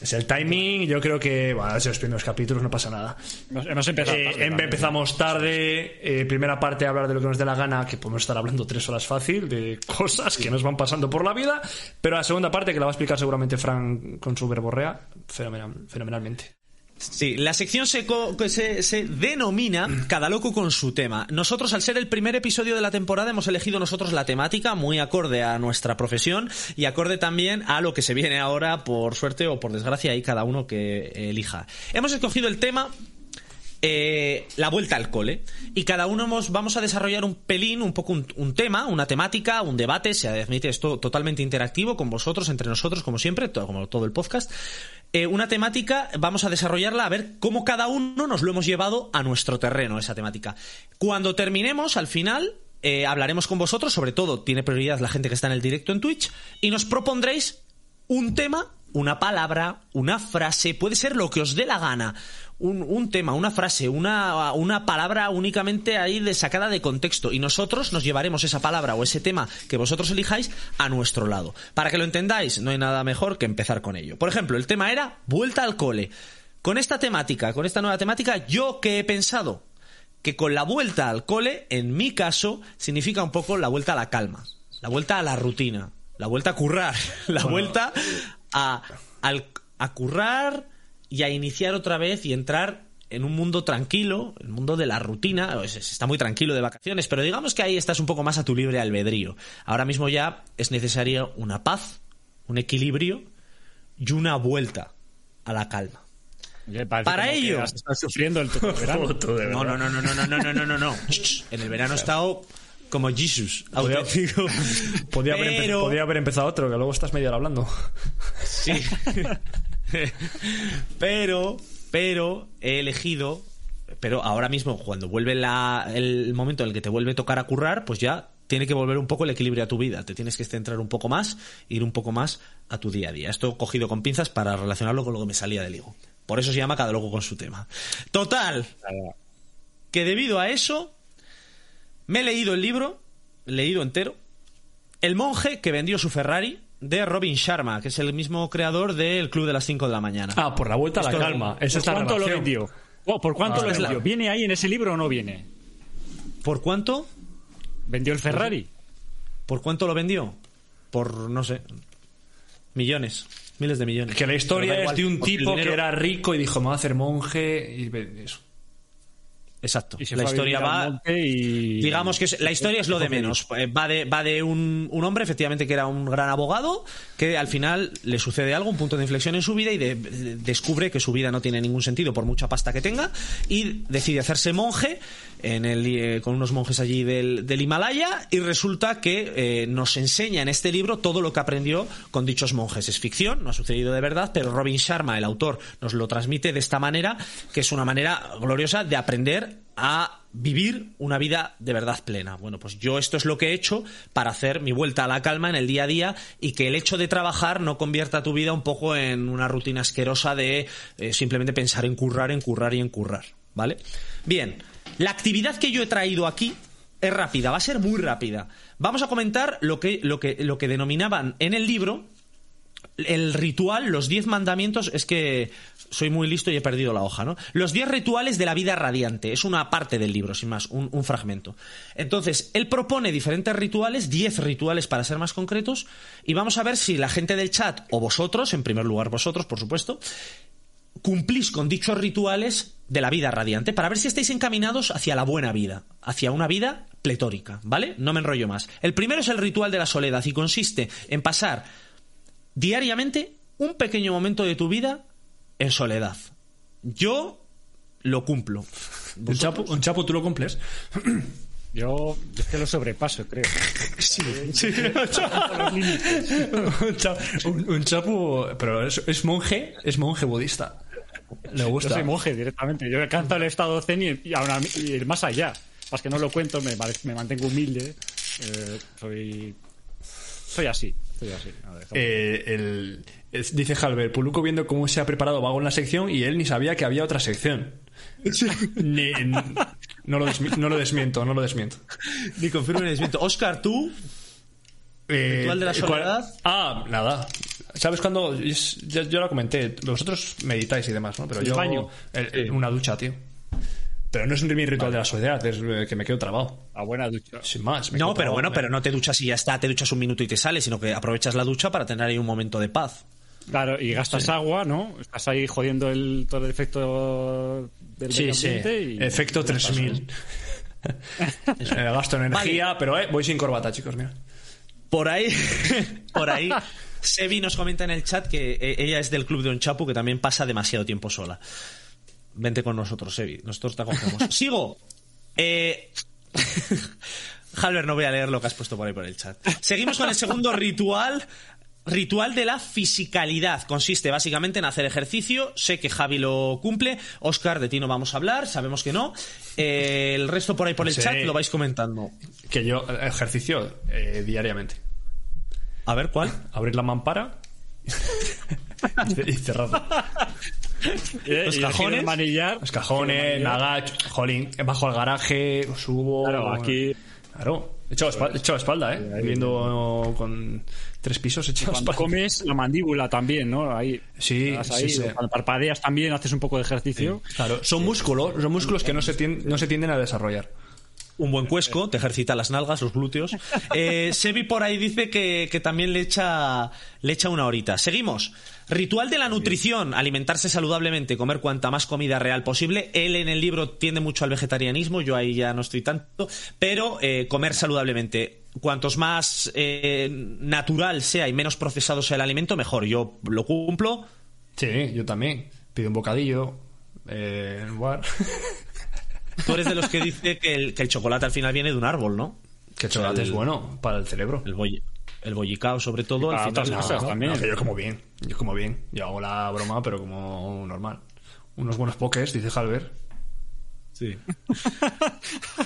B: Es el timing, yo creo que, bueno, si los primeros capítulos no pasa nada.
D: Hemos, hemos empezado.
B: Eh,
D: tarde
B: em- empezamos tarde, eh, primera parte hablar de lo que nos dé la gana, que podemos estar hablando tres horas fácil, de cosas que nos van pasando por la vida, pero la segunda parte, que la va a explicar seguramente Fran con su verborrea, fenomenal, fenomenalmente.
C: Sí, la sección se, co- se, se denomina Cada loco con su tema. Nosotros, al ser el primer episodio de la temporada, hemos elegido nosotros la temática muy acorde a nuestra profesión y acorde también a lo que se viene ahora, por suerte o por desgracia, y cada uno que elija. Hemos escogido el tema eh, la vuelta al cole. Y cada uno hemos- vamos a desarrollar un pelín, un poco un, tema, una temática, un debate. Se admite esto totalmente interactivo con vosotros, entre nosotros, como siempre, como todo el podcast. Eh, una temática, vamos a desarrollarla a ver cómo cada uno nos lo hemos llevado a nuestro terreno, esa temática. Cuando terminemos, al final, eh, hablaremos con vosotros, sobre todo tiene prioridad la gente que está en el directo en Twitch, y nos propondréis un tema, una palabra, una frase, puede ser lo que os dé la gana. Un, un tema, una frase, una, una palabra únicamente ahí de sacada de contexto. Y nosotros nos llevaremos esa palabra o ese tema que vosotros elijáis a nuestro lado. Para que lo entendáis, no hay nada mejor que empezar con ello. Por ejemplo, el tema era vuelta al cole. Con esta temática, con esta nueva temática, yo que he pensado que con la vuelta al cole, en mi caso, significa un poco la vuelta a la calma, la vuelta a la rutina, la vuelta a currar, la vuelta a, al- a currar y a iniciar otra vez y entrar en un mundo tranquilo, el mundo de la rutina, pues, se está muy tranquilo de vacaciones, pero digamos que ahí estás un poco más a tu libre albedrío. Ahora mismo ya es necesaria una paz, un equilibrio y una vuelta a la calma. Para ello.
D: estado sufriendo el todo verano.
C: No, no, no, no, no, no, no, no, no, no. En el verano he estado como Jesus, auténtico.
B: Podía haber, empe-
C: Pero-
B: podía haber empezado otro, que luego estás media hora hablando.
C: Sí. pero, pero he elegido. Pero ahora mismo, cuando vuelve la- el momento en el que te vuelve a tocar a currar, pues ya tiene que volver un poco el equilibrio a tu vida. Te tienes que centrar un poco más, ir un poco más a tu día a día. Esto cogido con pinzas para relacionarlo con lo que me salía del higo. Por eso se llama cada loco con su tema. Total, que debido a eso me he leído el libro, leído entero, El monje que vendió su Ferrari de Robin Sharma, que es el mismo creador del Club de las 5 de la mañana.
B: Ah, por la vuelta a la calma.
D: ¿Por cuánto lo vendió? Oh, ¿Por cuánto
B: Ah,
D: lo
B: la-
D: vendió? ¿Viene ahí en ese libro o no viene?
C: ¿Por cuánto?
D: ¿Vendió el Ferrari?
C: ¿Por cuánto lo vendió? Por, no sé, millones, miles de millones.
B: Que la historia es de un tipo
C: dinero-
B: que era rico y dijo, me voy a hacer monje y eso.
C: Exacto.
D: Y
C: La historia va...
D: y...
C: Digamos que es- la historia es lo de menos. Eh, Va de, va de un, un hombre, efectivamente, que era un gran abogado, que al final le sucede algo, un punto de inflexión en su vida y de- de- descubre que su vida no tiene ningún sentido por mucha pasta que tenga y decide hacerse monje en el, eh, con unos monjes allí del, del Himalaya y resulta que eh, nos enseña en este libro todo lo que aprendió con dichos monjes. Es ficción, no ha sucedido de verdad, pero Robin Sharma, el autor, nos lo transmite de esta manera, que es una manera gloriosa de aprender a vivir una vida de verdad plena. Bueno, pues yo esto es lo que he hecho para hacer mi vuelta a la calma en el día a día y que el hecho de trabajar no convierta tu vida un poco en una rutina asquerosa de eh, simplemente pensar en currar, en currar y en currar. ¿Vale? Bien, la actividad que yo he traído aquí es rápida, va a ser muy rápida. Vamos a comentar lo que, lo que, lo que denominaban en el libro el ritual, los 10 mandamientos, es que soy muy listo y he perdido la hoja, ¿no? Los 10 rituales de la vida radiante, es una parte del libro, sin más, un, fragmento. Entonces, él propone diferentes rituales, 10 rituales para ser más concretos, y vamos a ver si la gente del chat, o vosotros, en primer lugar vosotros, por supuesto, cumplís con dichos rituales de la vida radiante para ver si estáis encaminados hacia la buena vida, hacia una vida pletórica, ¿vale? No me enrollo más. El primero es el ritual de la soledad y consiste en pasar diariamente un pequeño momento de tu vida en soledad. Yo lo cumplo.
B: Un chapu, un chapu, ¿tú lo cumples?
D: Yo es que lo sobrepaso, creo.
B: Sí, sí. un, chapu, un, un chapu, pero es, es monje, es monje budista. Le gusta.
D: Yo soy monje directamente. Yo alcanzo el estado zen y, y aún a mí- y ir más allá. Más que no lo cuento, me, me mantengo humilde. Eh, soy. Soy así. Soy así. A ver,
B: Eh, el, es- dice Halber, Puluco viendo cómo se ha preparado Vago en la sección y él ni sabía que había otra sección. Ni- no, lo desmi- no lo desmiento, no lo desmiento.
C: Ni confirmo ni desmiento. Oscar, tú,
B: Eh,
C: ¿Ritual de la
B: ¿cuál-
C: soledad?
B: Ah, nada. ¿Sabes cuando Yo, yo lo comenté. Vosotros meditáis y demás, ¿no? Pero
D: El
B: yo.
D: baño.
B: el- el- una ducha, tío. Pero no es un mi ritual de la soledad, es eh, que me quedo trabado.
D: a buena ducha.
B: Sin más. me
C: no, pero
B: trabado,
C: bueno,
B: me-
C: pero no te duchas y ya está, te duchas un minuto y te sales, sino que aprovechas la ducha para tener ahí un momento de paz.
D: Claro, y gastas agua, ¿no? Estás ahí jodiendo el, todo el efecto del
B: Sí, sí.
D: ambiente y-
B: Efecto 3000. Eh, gasto en energía, pero eh, voy sin corbata, chicos, mira.
C: Por ahí, por ahí, Sebi nos comenta en el chat que eh, ella es del club de Onchapu, que también pasa demasiado tiempo sola. Vente con nosotros, Sebi, nosotros te acogemos. Sigo. Eh... Halber, no voy a leer lo que has puesto por ahí por el chat. Seguimos con el segundo ritual. Ritual de la fisicalidad. Consiste básicamente en hacer ejercicio. Sé que Javi lo cumple. Oscar, de ti no vamos a hablar. Sabemos que no. Eh, el resto por ahí por el
B: Sí.
C: chat lo vais comentando.
B: Que yo eh, ejercicio eh, diariamente.
C: A ver, ¿cuál?
B: Abrir la mampara y cerrarla.
C: Los cajones.
D: el manillar.
B: Los cajones, nada, jolín, bajo al garaje, subo.
D: Claro, aquí-
B: Claro, he echado espalda, ¿eh? Viviendo con tres pisos, he echado
D: Cuando
B: espalda.
D: comes, la mandíbula también, ¿no? Ahí.
B: Sí,
D: ahí,
B: sí, sí.
D: Cuando parpadeas también, haces un poco de ejercicio.
B: Claro, son músculos, son músculos que no se, tien- no se tienden a desarrollar.
C: Un buen cuesco, te ejercita las nalgas, los glúteos. Eh, Sebi por ahí dice que, que también le echa, le echa una horita. Seguimos. Ritual de la nutrición, alimentarse saludablemente, comer cuanta más comida real posible. Él en el libro tiende mucho al vegetarianismo, yo ahí ya no estoy tanto, pero eh, comer saludablemente. Cuantos más eh, natural sea y menos procesado sea el alimento, mejor. Yo lo cumplo.
B: Sí, yo también. Pido un bocadillo. Eh, en un bar.
C: Tú eres de los que dice que el, que el chocolate al final viene de un árbol, ¿no?
B: que el chocolate
C: el-
B: es bueno para el cerebro.
C: El, boll- el bollicao, sobre todo,
D: para
C: al final.
D: otras cosas
C: no.
D: también.
B: No, que yo como bien, yo como bien. Yo hago la broma, pero como normal. Unos buenos pokés, dice Halber.
C: Sí.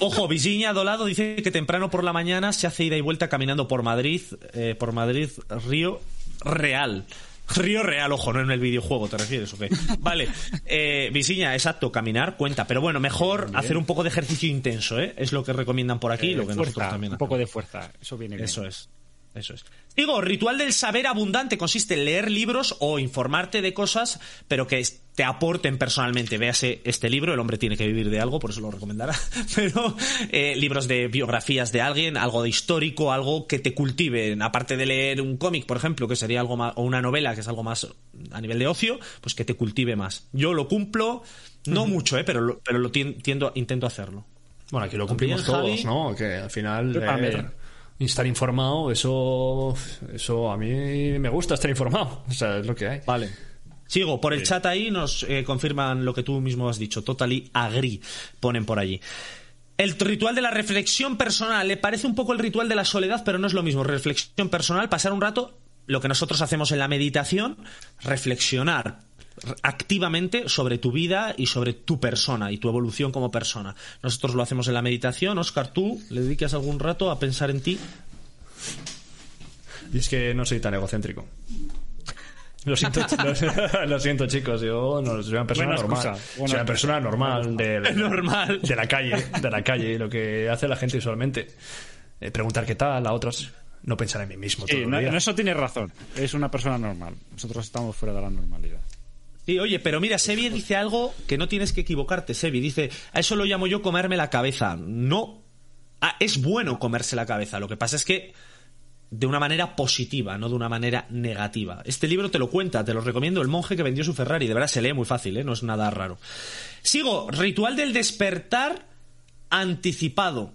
C: Ojo, Visiña Dolado dice que temprano por la mañana se hace ida y vuelta caminando por Madrid, eh, por Madrid, Río Real. Río Real, ojo, no en el videojuego, ¿te refieres o qué? Vale, eh, Visiña, exacto, caminar cuenta, pero bueno, mejor hacer un poco de ejercicio intenso, ¿eh? Es lo que recomiendan por aquí,
D: Eh,
C: lo que nosotros también
D: un poco de fuerza. Eso viene bien.
C: Eso es. Eso es. Digo, ritual del saber abundante consiste en leer libros o informarte de cosas, pero que te aporten personalmente. Véase este libro, El hombre tiene que vivir de algo, por eso lo recomendará. Pero eh, libros de biografías de alguien, algo de histórico, algo que te cultive. Aparte de leer un cómic, por ejemplo, que sería algo más, o una novela, que es algo más a nivel de ocio, pues que te cultive más. Yo lo cumplo, no mucho, eh, pero lo, pero lo tien- tiendo, intento hacerlo.
B: Bueno, aquí lo cumplimos
C: También,
B: todos,
C: Javi.
B: ¿no? Que al final eh,
D: también.
B: estar informado, eso, eso a mí me gusta estar informado. O sea, es lo que hay.
C: Vale. Sigo, por el chat ahí nos eh, confirman lo que tú mismo has dicho. Totally agree, ponen por allí. El ritual de la reflexión personal le parece un poco el ritual de la soledad, pero no es lo mismo. Reflexión personal, pasar un rato, lo que nosotros hacemos en la meditación, reflexionar activamente sobre tu vida y sobre tu persona y tu evolución como persona. Nosotros lo hacemos en la meditación. Oscar, tú le dedicas algún rato a pensar en ti.
B: Y es que no soy tan egocéntrico. Lo siento, lo, lo siento, chicos. Yo no soy una persona
D: Buena
B: normal.
D: excusa, buena
B: soy una persona normal de,
C: Normal.
B: de la calle, de la calle, lo que hace la gente usualmente. Eh, preguntar qué tal a otros, no pensar en mí mismo todo
D: Sí,
B: el
D: no-
B: día.
D: en eso tienes razón. Es una persona normal. Nosotros estamos fuera de la normalidad.
C: Sí, oye, pero mira, Sebi dice algo que no tienes que equivocarte, Sebi. Dice, a eso lo llamo yo comerme la cabeza. No. Ah, es bueno comerse la cabeza. Lo que pasa es que de una manera positiva, no de una manera negativa. Este libro te lo cuenta, te lo recomiendo. El monje que vendió su Ferrari. De verdad se lee muy fácil, ¿eh? no es nada raro. Sigo, ritual del despertar anticipado.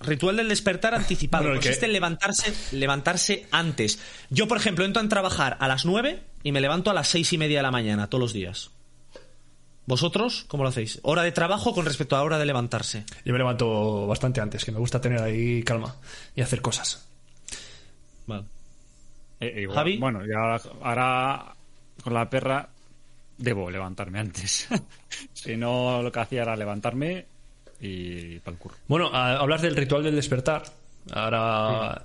C: Ritual del despertar anticipado.
B: Bueno,
C: Consiste en levantarse, levantarse antes. Yo, por ejemplo, entro a trabajar a las 9 y me levanto a las seis y media de la mañana todos los días. ¿Vosotros cómo lo hacéis? Hora de trabajo con respecto a hora de levantarse.
B: Yo me levanto bastante antes, que me gusta tener ahí calma y hacer cosas.
C: Vale.
D: Eh, igual,
C: Javi.
D: Bueno, y ahora, ahora con la perra debo levantarme antes. si no, lo que hacía era levantarme y para el curro.
B: Bueno, a- hablas del ritual del despertar. Ahora.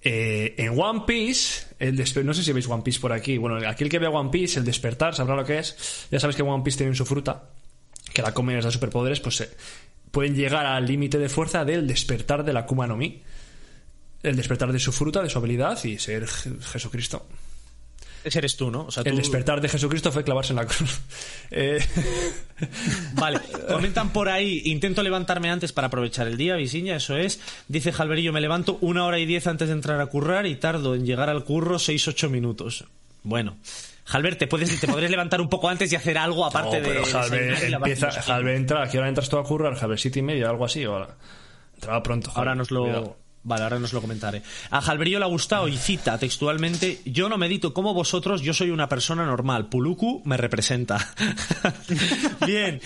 B: eh, en One Piece, el no sé si veis One Piece por aquí. Bueno, aquel que vea One Piece, el despertar, sabrá lo que es. Ya sabes que One Piece tiene su fruta, que la comen y les da superpoderes, pues eh, pueden llegar al límite de fuerza del despertar de la Kuma no Mi. El despertar de su fruta, de su habilidad y ser Je- Jesucristo.
C: Ese eres tú, ¿no? O sea,
B: El despertar de Jesucristo fue clavarse en la cruz. Eh,
C: Vale, comentan por ahí, intento levantarme antes para aprovechar el día, Visiña, eso es. Dice Jalverillo, me levanto una hora y diez antes de entrar a currar y tardo en llegar al curro seis, ocho minutos. Bueno. Jalver, te, puedes, te podrías levantar un poco antes y hacer algo aparte
B: no, pero
C: de... Lavarte
B: empieza, entra, ¿a qué hora entras tú a currar? Jalve siete y media, algo así. Ahora. Entraba pronto. Jalve,
C: Ahora nos lo.
B: cuidado.
C: Vale, ahora nos lo comentaré. A Jalverillo le ha gustado y cita textualmente: Yo no medito como vosotros, yo soy una persona normal. Puluku me representa. Bien.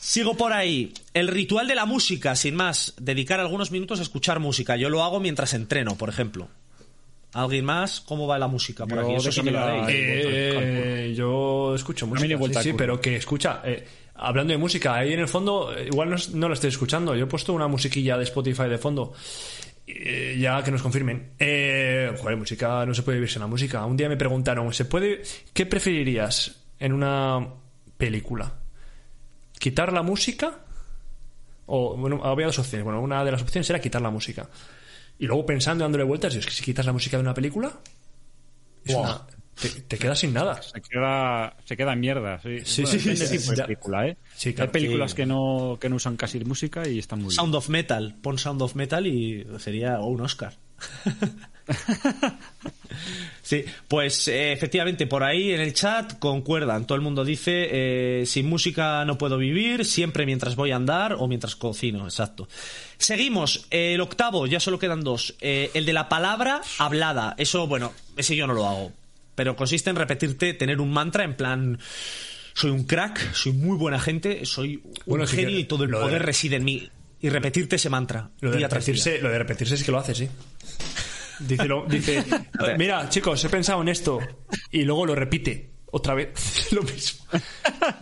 C: Sigo por ahí. El ritual de la música, sin más. Dedicar algunos minutos a escuchar música. Yo lo hago mientras entreno, por ejemplo. ¿Alguien más? ¿Cómo va la música por
D: Yo
C: aquí? Eso sí que lo
D: la-
C: haréis.
B: Eh, yo escucho música,
D: vuelta
B: sí, sí, pero que escucha. eh, hablando de música, ahí en el fondo, eh, igual no, no lo estoy escuchando. Yo he puesto una musiquilla de Spotify de fondo. Eh, ya que nos confirmen. Eh, joder, música, no se puede vivir sin la música. Un día me preguntaron, ¿se puede? ¿Qué preferirías en una película? ¿Quitar la música? O, bueno, había dos opciones. Bueno, una de las opciones era quitar la música. Y luego pensando dándole vueltas, digo, es que si quitas la música de una película, es una- te, te quedas sin nada.
D: Se queda, se queda mierda, sí.
B: Sí,
D: Bueno, película, ¿eh?
B: Sí, claro.
D: Hay películas
B: Sí.
D: que, no, que no usan casi música y están muy bien.
C: Sound of Metal. Pon Sound of Metal y sería oh, un Oscar. sí, pues eh, efectivamente por ahí en el chat concuerdan. Todo el mundo dice, eh, sin música no puedo vivir, siempre mientras voy a andar o mientras cocino, exacto. Seguimos, eh, el octavo, ya solo quedan dos. Eh, el de la palabra hablada. Eso, bueno, ese yo no lo hago. Pero consiste en repetirte, tener un mantra en plan... Soy un crack, soy muy buena gente, soy un
B: Bueno, sí que
C: genio y todo el
B: de-
C: poder reside en mí. Y repetirte ese mantra.
B: Lo de
C: día
B: repetirse, lo de repetirse sí que lo hace, sí. Dice, lo- dice mira, chicos, he pensado en esto. Y luego lo repite otra vez. lo mismo.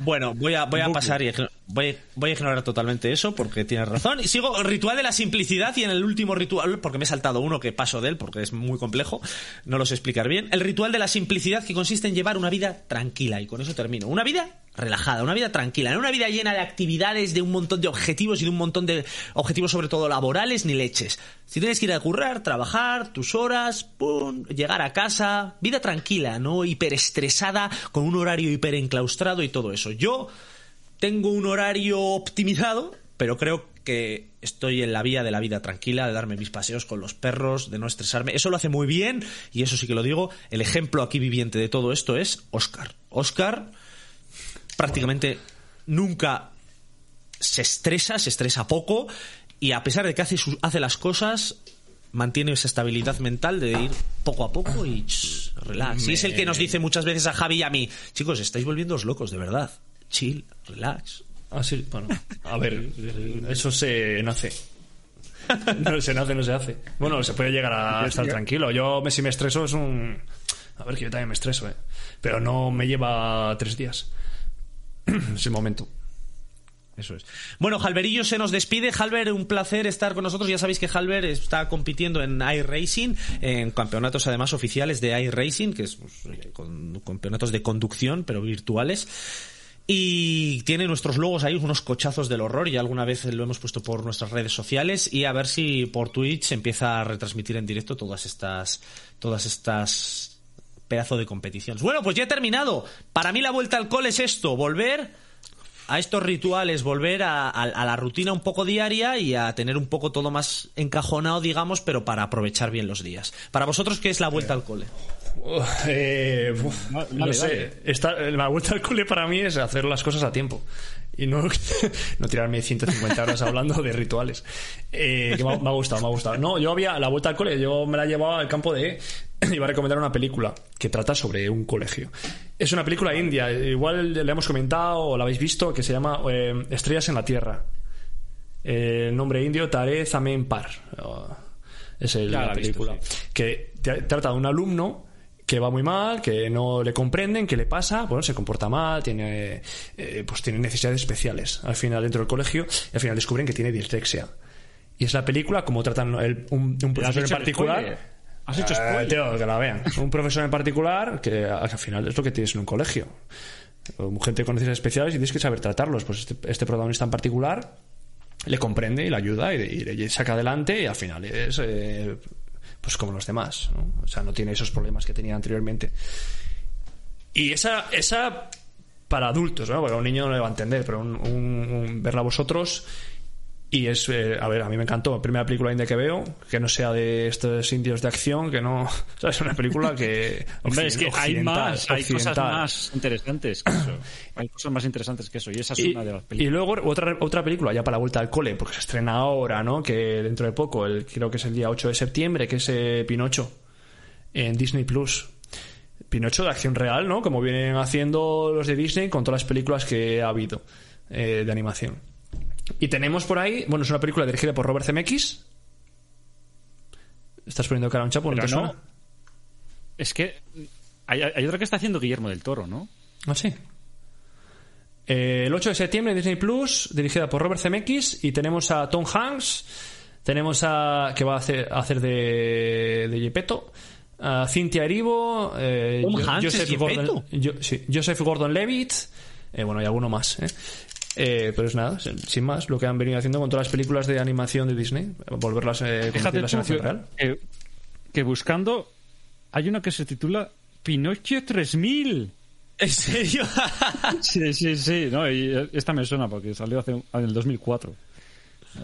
C: Bueno, voy a, voy a pasar y voy, voy a ignorar totalmente eso porque tienes razón. Y sigo ritual de la simplicidad y en el último ritual, porque me he saltado uno que paso de él porque es muy complejo, no lo sé explicar bien. El ritual de la simplicidad que consiste en llevar una vida tranquila y con eso termino. Una vida relajada, una vida tranquila, una vida llena de actividades, de un montón de objetivos y de un montón de objetivos sobre todo laborales ni leches. Si tienes que ir a currar, trabajar, tus horas, pum, llegar a casa, vida tranquila, no hiperestresada, con un horario hiperenclaustrado y todo eso. Yo tengo un horario optimizado, pero creo que estoy en la vía de la vida tranquila, de darme mis paseos con los perros, de no estresarme. Eso lo hace muy bien y eso sí que lo digo. El ejemplo aquí viviente de todo esto es Oscar. Oscar prácticamente nunca se estresa, se estresa poco y a pesar de que hace, las cosas mantiene esa estabilidad mental de ir poco a poco y relax. Y es el que nos dice muchas veces a Javi y a mí, chicos, estáis volviéndoos locos, de verdad. Chill, relax.
B: Ah, sí, bueno. A ver, eso se nace. No se nace, no se hace. Bueno, se puede llegar a estar tranquilo. Yo, si me estreso, es un. A ver, que yo también me estreso, ¿eh? Pero no me lleva tres días. Es el momento.
C: Eso es. Bueno, Halberillo se nos despide. Halber, un placer estar con nosotros. Ya sabéis que Halber está compitiendo en iRacing, en campeonatos además oficiales de iRacing, que es pues, con, campeonatos de conducción, pero virtuales. Y tiene nuestros logos ahí, unos cochazos del horror. Y alguna vez lo hemos puesto por nuestras redes sociales. Y a ver si por Twitch se empieza a retransmitir en directo todas estas, todas estas pedazo de competiciones. Bueno, pues ya he terminado. Para mí la vuelta al cole es esto, volver a estos rituales, volver a, a, a, la rutina un poco diaria y a tener un poco todo más encajonado, digamos, pero para aprovechar bien los días. Para vosotros, ¿qué es la vuelta al cole?
B: Uh, eh, uf, vale, no sé. Esta, la vuelta al cole para mí es hacer las cosas a tiempo y no, no tirarme 150 horas hablando de rituales. Eh, que me, me, ha gustado, me ha gustado. No, yo había la vuelta al cole, yo me la llevaba al campo de. Iba a recomendar una película que trata sobre un colegio. Es una película india, igual le hemos comentado o la habéis visto, que se llama eh, Estrellas en la Tierra. Eh, el nombre indio, Tare Zamen Par. Es el, la, la, película. Visto, sí. Que trata de un alumno que va muy mal, que no le comprenden, que le pasa, bueno, se comporta mal, tiene, eh, pues tiene necesidades especiales al final dentro del colegio y al final descubren que tiene dislexia. Y es la película como tratan el, un, un, profesor en particular.
D: ¿Has hecho spoiler?
B: Eh, tío, que la vean. Un profesor en particular que al final es lo que tienes en un colegio. Gente con necesidades especiales y tienes que saber tratarlos. Pues este, este protagonista en particular le comprende y le ayuda y, y le saca adelante y al final es eh, pues como los demás, ¿no? O sea, no tiene esos problemas que tenía anteriormente. Y esa, esa para adultos, ¿no? Porque a un niño no le va a entender, pero un, un, verla vosotros y es, eh, a ver, a mí me encantó. Primera película india que veo, que no sea de estos indios de acción, que no. O sea, es una película que.
D: Hombre, es que hay más, hay cosas más interesantes que eso. Hay cosas más interesantes que eso, y esa es
B: y,
D: una de las películas.
B: Y luego otra, otra película, ya para la vuelta al cole, porque se estrena ahora, ¿no? Que dentro de poco, el, creo que es el día 8 de septiembre, que es eh, Pinocho, en Disney Plus. Pinocho de acción real, ¿no? Como vienen haciendo los de Disney con todas las películas que ha habido eh, de animación. Y tenemos por ahí, bueno, es una película dirigida por Robert Zemeckis. Estás poniendo cara a un chapo, ¿no te suena?
D: Es que hay, hay, otra que está haciendo Guillermo del Toro, ¿no?
B: Ah, sí. Eh, el 8 de septiembre Disney Plus, dirigida por Robert Zemeckis, y tenemos a Tom Hanks, tenemos a que va a hacer, a hacer de, de Gepetto, a Cynthia Erivo, eh,
C: Tom Hanks
B: Joseph, Gordon, yo, sí, Joseph Gordon-Levitt, eh, bueno, y alguno más. ¿eh? Eh, pero es nada, sin más, lo que han venido haciendo con todas las películas de animación de Disney, volverlas eh,
D: Fíjate
B: la
D: tú, que,
B: real.
D: Que, que, buscando hay una que se titula Pinocho 3000.
C: ¿En serio?
D: sí, sí, sí. No, y esta me suena porque salió hace, en el 2004.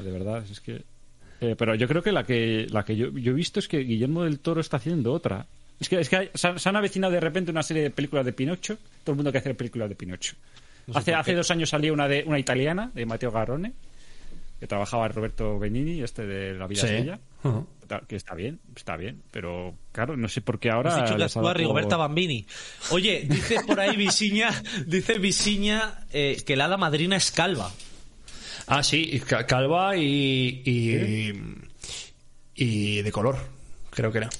D: De verdad, es que. Eh, pero yo creo que la que, la que yo, yo, he visto es que Guillermo del Toro está haciendo otra. Es que, es que hay, se, se han avecinado de repente una serie de películas de Pinocho. Todo el mundo quiere hacer películas de Pinocho. No hace, hace dos años salió una de una italiana de Matteo Garrone que trabajaba Roberto Benini este de La vida
B: sí.
D: de ella
B: uh -huh.
D: que está bien está bien pero claro no sé por qué ahora
C: Has dicho que actúa por... Rigoberta Bambini oye dice por ahí Visiña dice Visiña eh, que la hada madrina es calva
B: ah sí calva y y, ¿Sí? y de color creo que era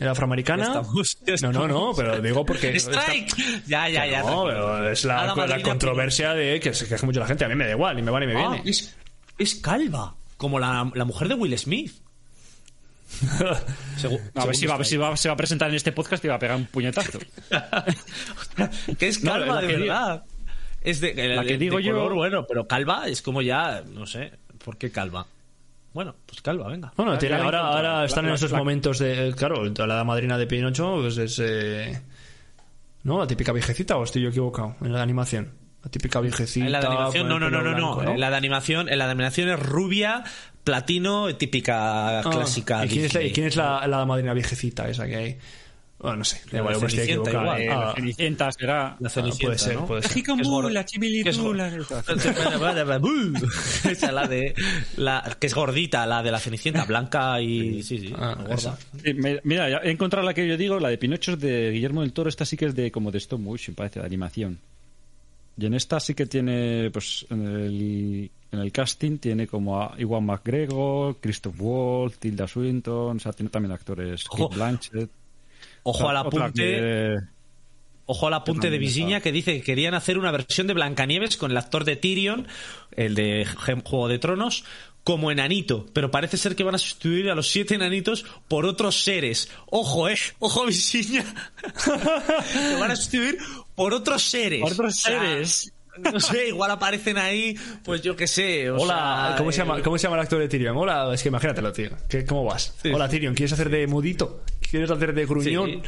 B: ¿Era afroamericana?
C: Ya.
B: No, no, no, pero digo porque.
C: ¡Strike! Está... Ya, ya, ya.
B: No, pero es la, la, la controversia de que se queja mucho la gente. A mí me da igual, ni me va ni me
C: ah,
B: viene.
C: Es, es calva, como la, la mujer de Will Smith.
D: A, ver si va, a ver si va, se va a presentar en este podcast y va a pegar un puñetazo.
C: que es calva, no, de verdad. Es de,
D: la que digo
C: de
D: yo.
C: Color, bueno, pero calva es como ya, no sé, ¿por qué calva? Bueno, pues calva, venga.
B: Bueno, tiene, ahora, ahora están en esos momentos de. Claro, la madrina de Pinocho pues es. Eh, ¿No? La típica viejecita, o estoy yo equivocado en la animación. La típica viejecita.
C: En la de animación, no, no, no, no, blanco, no. En la de animación, en la de animación es rubia, platino, típica,
B: ah,
C: clásica.
B: ¿Y quién es, la, ¿y quién es la, la madrina viejecita esa que hay? Bueno, no sé.
C: La, la Cenicienta igual.
D: Eh, ah, la Cenicienta será...
C: La Cenicienta,
B: puede ser,
C: ¿no?
B: puede ser.
D: la.
C: Esa la de... La, que es gordita, la de la Cenicienta, blanca y... Sí, sí,
B: ah,
C: gorda.
D: Mira, he encontrado la que yo digo, la de Pinocho de Guillermo del Toro. Esta sí que es de como de stop motion, parece, de animación. Y en esta sí que tiene, pues, en el, en el casting tiene como a Iwan McGregor, Christoph Waltz, Tilda Swinton, o sea, tiene también actores, Kate Blanchett.
C: Ojo al apunte. Ojo al apunte de Visiña que dice que querían hacer una versión de Blancanieves con el actor de Tyrion, el de Juego de Tronos, como enanito. Pero parece ser que van a sustituir a los siete enanitos por otros seres. Ojo, eh. Ojo, Visiña. Lo van a sustituir por otros seres.
D: Por otros
C: O sea,
D: seres.
C: No sé, igual aparecen ahí, pues yo qué sé. o
B: Hola,
C: sea,
B: ¿cómo se, llama,
C: eh,
B: ¿cómo se llama el actor de Tyrion? Hola, es que imagínatelo, tío. ¿Qué- ¿Cómo vas?
C: Sí.
B: Hola, Tyrion, ¿quieres hacer de mudito? ¿Quieres hacer de
C: sí.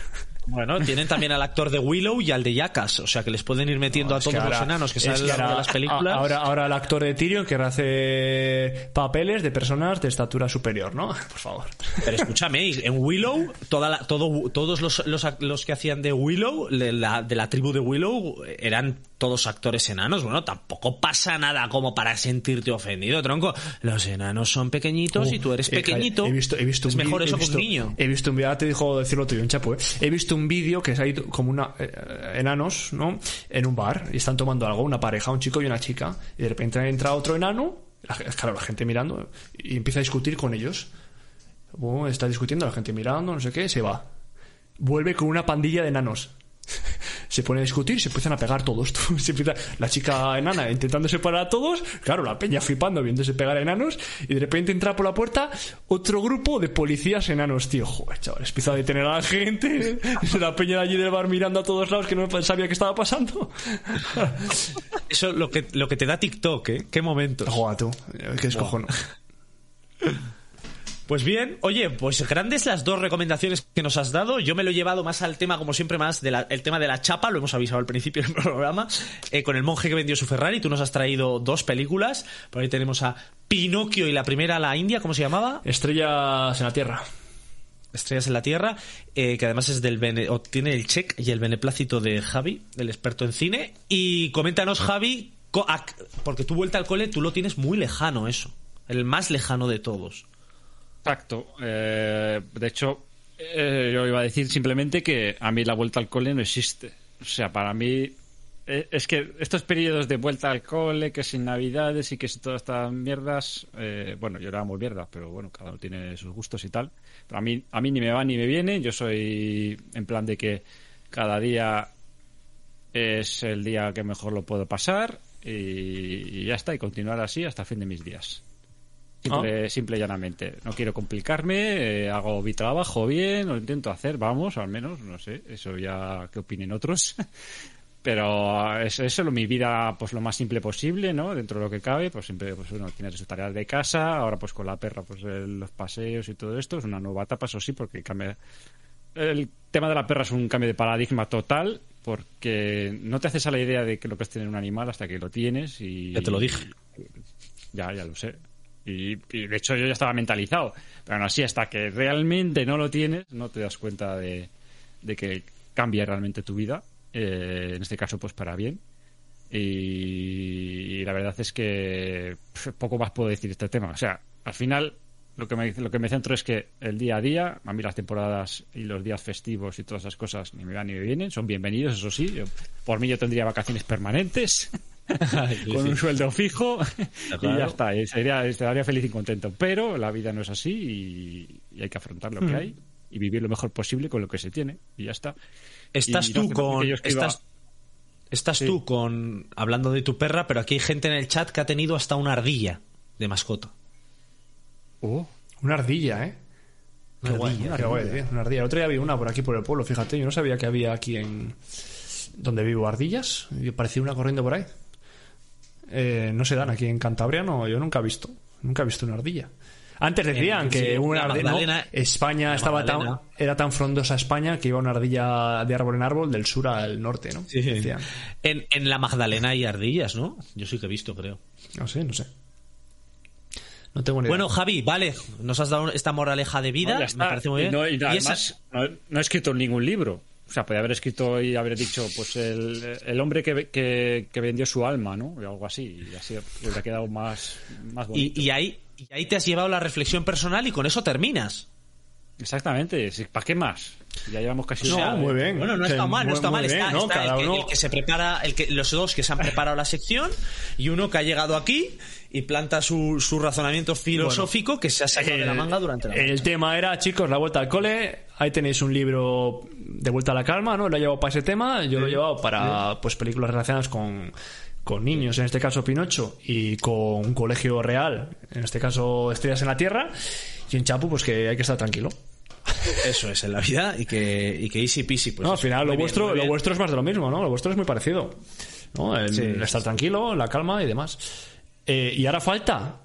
C: Bueno, tienen también al actor de Willow y al de Jackass, o sea que les pueden ir metiendo
B: No,
C: a todos
B: que ahora-
C: los enanos que salen
B: que
C: en
B: ahora-
C: las películas.
B: Ahora, ahora el actor de Tyrion querrá hacer papeles de personas de estatura superior, ¿no? Por favor.
C: Pero escúchame, en Willow, toda la- todo, todos los, los, los que hacían de Willow, de la, de la tribu de Willow, eran todos actores enanos. Bueno, tampoco pasa nada como para sentirte ofendido, tronco. Los enanos son pequeñitos y tú eres
B: Eh,
C: pequeñito.
B: He visto, he visto
C: es
B: un
C: mejor eso
B: he
C: que
B: visto,
C: un niño.
B: He visto un ahora te dijo decirlo tuyo, un chapo, ¿eh? He visto un vídeo que se ha ido como una eh, enanos, ¿no? En un bar y están tomando algo, una pareja, un chico y una chica, y de repente entra otro enano, la, claro, la gente mirando, y empieza a discutir con ellos. Bueno, está discutiendo, la gente mirando, no sé qué, se va. Vuelve con una pandilla de enanos. Se pone a discutir, se empiezan a pegar todos. Se empieza, la chica enana intentando separar a todos, claro, la peña flipando viéndose pegar a enanos, y de repente entra por la puerta otro grupo de policías enanos, tío. Joder, chaval, empieza a detener a la gente, la peña de allí del bar mirando a todos lados que no sabía qué estaba pasando.
C: Eso lo que, lo que te da TikTok, ¿eh? Qué momentos.
B: Joder, tú, qué escojono.
C: Pues bien, oye, pues grandes las dos recomendaciones que nos has dado. Yo me lo he llevado más al tema, como siempre, más del tema de la chapa, lo hemos avisado al principio del programa, eh, con el monje que vendió su Ferrari. Tú nos has traído dos películas. Por ahí tenemos a Pinocchio y la primera, la India, ¿cómo se llamaba?
B: Estrellas en la Tierra.
C: Estrellas en la Tierra, eh, que además es del bene- o tiene el check y el beneplácito de Javi, el experto en cine. Y coméntanos, Javi, porque tu vuelta al cole tú lo tienes muy lejano, eso. El más lejano de todos.
D: Exacto. Eh, de hecho, eh, yo iba a decir simplemente que a mí la vuelta al cole no existe. O sea, para mí eh, es que estos periodos de vuelta al cole, que sin navidades y que sin todas estas mierdas, eh, bueno, yo era muy mierda, pero bueno, cada uno tiene sus gustos y tal. Pero a mí, a mí ni me va ni me viene. Yo soy en plan de que cada día es el día que mejor lo puedo pasar y, y ya está, y continuar así hasta el fin de mis días. Simple, simple y llanamente. No quiero complicarme, eh, hago mi trabajo bien, lo intento hacer, vamos, al menos, no sé, eso ya que opinen otros. Pero es eso, mi vida, pues lo más simple posible, ¿no? Dentro de lo que cabe, pues siempre, pues uno tiene sus tareas de casa, ahora pues con la perra, pues los paseos y todo esto, es una nueva etapa, eso sí, porque cambia. El tema de la perra es un cambio de paradigma total, porque no te haces a la idea de que lo que es tener un animal hasta que lo tienes y.
C: Ya te lo dije.
D: Ya, ya lo sé. Y, de hecho yo ya estaba mentalizado. Pero aún así, hasta que realmente no lo tienes, no te das cuenta de, de que cambia realmente tu vida. Eh, en este caso, pues para bien. Y, la verdad es que poco más puedo decir de este tema. O sea, al final lo que, me, lo que me centro es que el día a día, a mí las temporadas y los días festivos y todas esas cosas ni me van ni me vienen, son bienvenidos, eso sí. Yo- por mí yo tendría vacaciones permanentes. con un sueldo fijo y ya está. Y sería, estaría feliz y contento. Pero la vida no es así y, y hay que afrontar lo que hay y vivir lo mejor posible con lo que se tiene y ya está.
C: Estás
D: Y
C: tú
D: no
C: con. Estás, estás tú con. Hablando de tu perra, pero aquí hay gente en el chat que ha tenido hasta una ardilla de mascota.
D: Oh,
B: Una ardilla, ¿eh? Qué
C: Una
B: guay,
C: ardilla.
B: qué guay, una ardilla. El otro día vi una por aquí por el pueblo, fíjate. Yo no sabía que había aquí en. donde vivo ardillas. Y parecía una corriendo por ahí. Eh, no se dan aquí en Cantabria, no, yo nunca he visto. Nunca he visto una ardilla. Antes decían
C: En-
B: que
C: sí,
B: una
C: la
B: ardilla. España estaba tan, era tan frondosa España que iba una ardilla de árbol en árbol del sur al norte, ¿no? Decían.
C: En, en la Magdalena hay ardillas, ¿no? Yo sí que he visto, creo.
B: No sé, no sé. No tengo ni idea.
C: Bueno, Javi, vale, nos has dado esta moraleja de vida,
D: no,
C: me parece muy
D: Y
C: bien.
D: no, y
C: Y
D: además,
C: esa-
D: no, no he escrito ningún libro. O sea, podría haber escrito y haber dicho, pues, el, el hombre que, que, que vendió su alma, ¿no? O algo así. Y así le hubiera quedado más, más bonito.
C: y, y ahí, y ahí te has llevado la reflexión personal y con eso terminas.
D: Exactamente. ¿Para qué más? Ya llevamos casi
B: No,
D: una
B: muy bien.
C: Bueno, no está mal, no está mal.
B: bien,
C: está
B: ¿no?
C: está
B: Cada
C: el, que,
B: uno-
C: el que se prepara, el que, los dos que se han preparado la sección y uno que ha llegado aquí y planta su, su razonamiento filosófico que se ha sacado de la manga durante la
B: El tema era, chicos, la vuelta al cole. Ahí tenéis un libro de vuelta a la calma, ¿no? Lo he llevado para ese tema. Yo lo he llevado para pues películas relacionadas con, con niños, en este caso Pinocho, y con un colegio real, en este caso Estrellas en la Tierra. Y en Chapu, pues que hay que estar tranquilo.
C: Eso es en la vida y que, y que easy peasy. Pues
B: no, al final lo
C: bien,
B: vuestro, lo vuestro es más de lo mismo, ¿no? Lo vuestro es muy parecido. ¿no? El,
C: Sí.
B: el estar tranquilo, la calma y demás. Eh, y ahora falta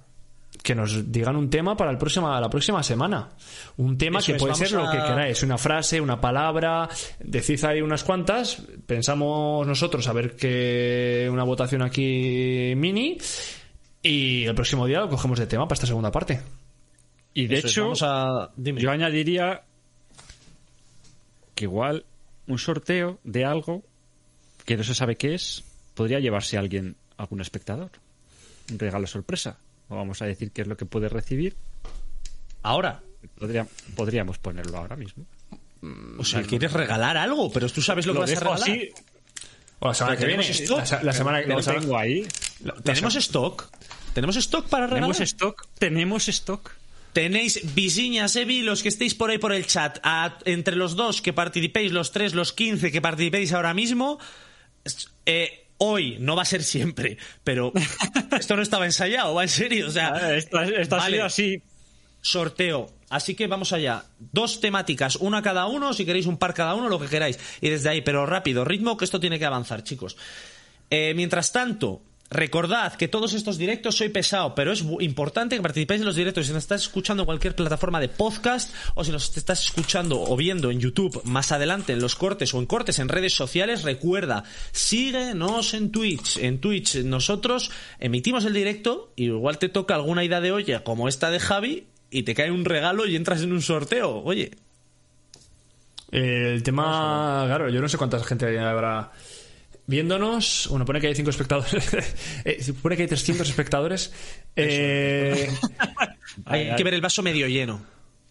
B: que nos digan un tema para el próxima, la próxima semana. Un tema
C: Eso
B: que
C: es,
B: puede ser lo que queráis, una frase, una palabra, decid ahí unas cuantas, pensamos nosotros a ver que una votación aquí mini y el próximo día lo cogemos de tema para esta segunda parte.
D: Y de
C: Eso
D: hecho,
C: vamos a... dime.
D: yo añadiría que igual un sorteo de algo que no se sabe qué es podría llevarse a alguien, algún espectador. Un regalo sorpresa. Vamos a decir qué es lo que puede recibir.
C: Ahora.
D: Podría- podríamos ponerlo ahora mismo.
C: O sea, ¿quieres regalar algo? Pero tú sabes lo, que vas a regalar.
D: así.
B: O la semana que viene.
C: stock.
B: La, la semana que
D: Lo
B: semana-
D: tengo ahí.
B: la
C: ¿Tenemos stock? ¿Tenemos stock para regalar?
D: Tenemos stock. Tenemos stock.
C: Tenéis Visiña, Sevi, los que estéis por ahí por el chat, a- entre los dos que participéis, los tres, los quince que participéis ahora mismo, eh, hoy, no va a ser siempre, pero esto no estaba ensayado, va en serio, o sea,
D: Esto, esto ha
C: vale,
D: sido así.
C: sorteo. Así que vamos allá. Dos temáticas, una cada uno, si queréis un par cada uno, lo que queráis. Y desde ahí, pero rápido, ritmo, que esto tiene que avanzar, chicos. Eh, mientras tanto, recordad que todos estos directos soy pesado, pero es importante que participéis en los directos. Si nos estás escuchando en cualquier plataforma de podcast o si nos estás escuchando o viendo en YouTube más adelante en los cortes o en cortes en redes sociales, recuerda, síguenos en Twitch. En Twitch nosotros emitimos el directo y igual te toca alguna idea de olla como esta de Javi y te cae un regalo y entras en un sorteo. Oye,
B: El tema, claro, yo no sé cuánta gente habrá viéndonos. Bueno, pone que hay cinco espectadores. Eh, pone que hay 300 espectadores. Eh,
C: hay que ver el vaso medio lleno.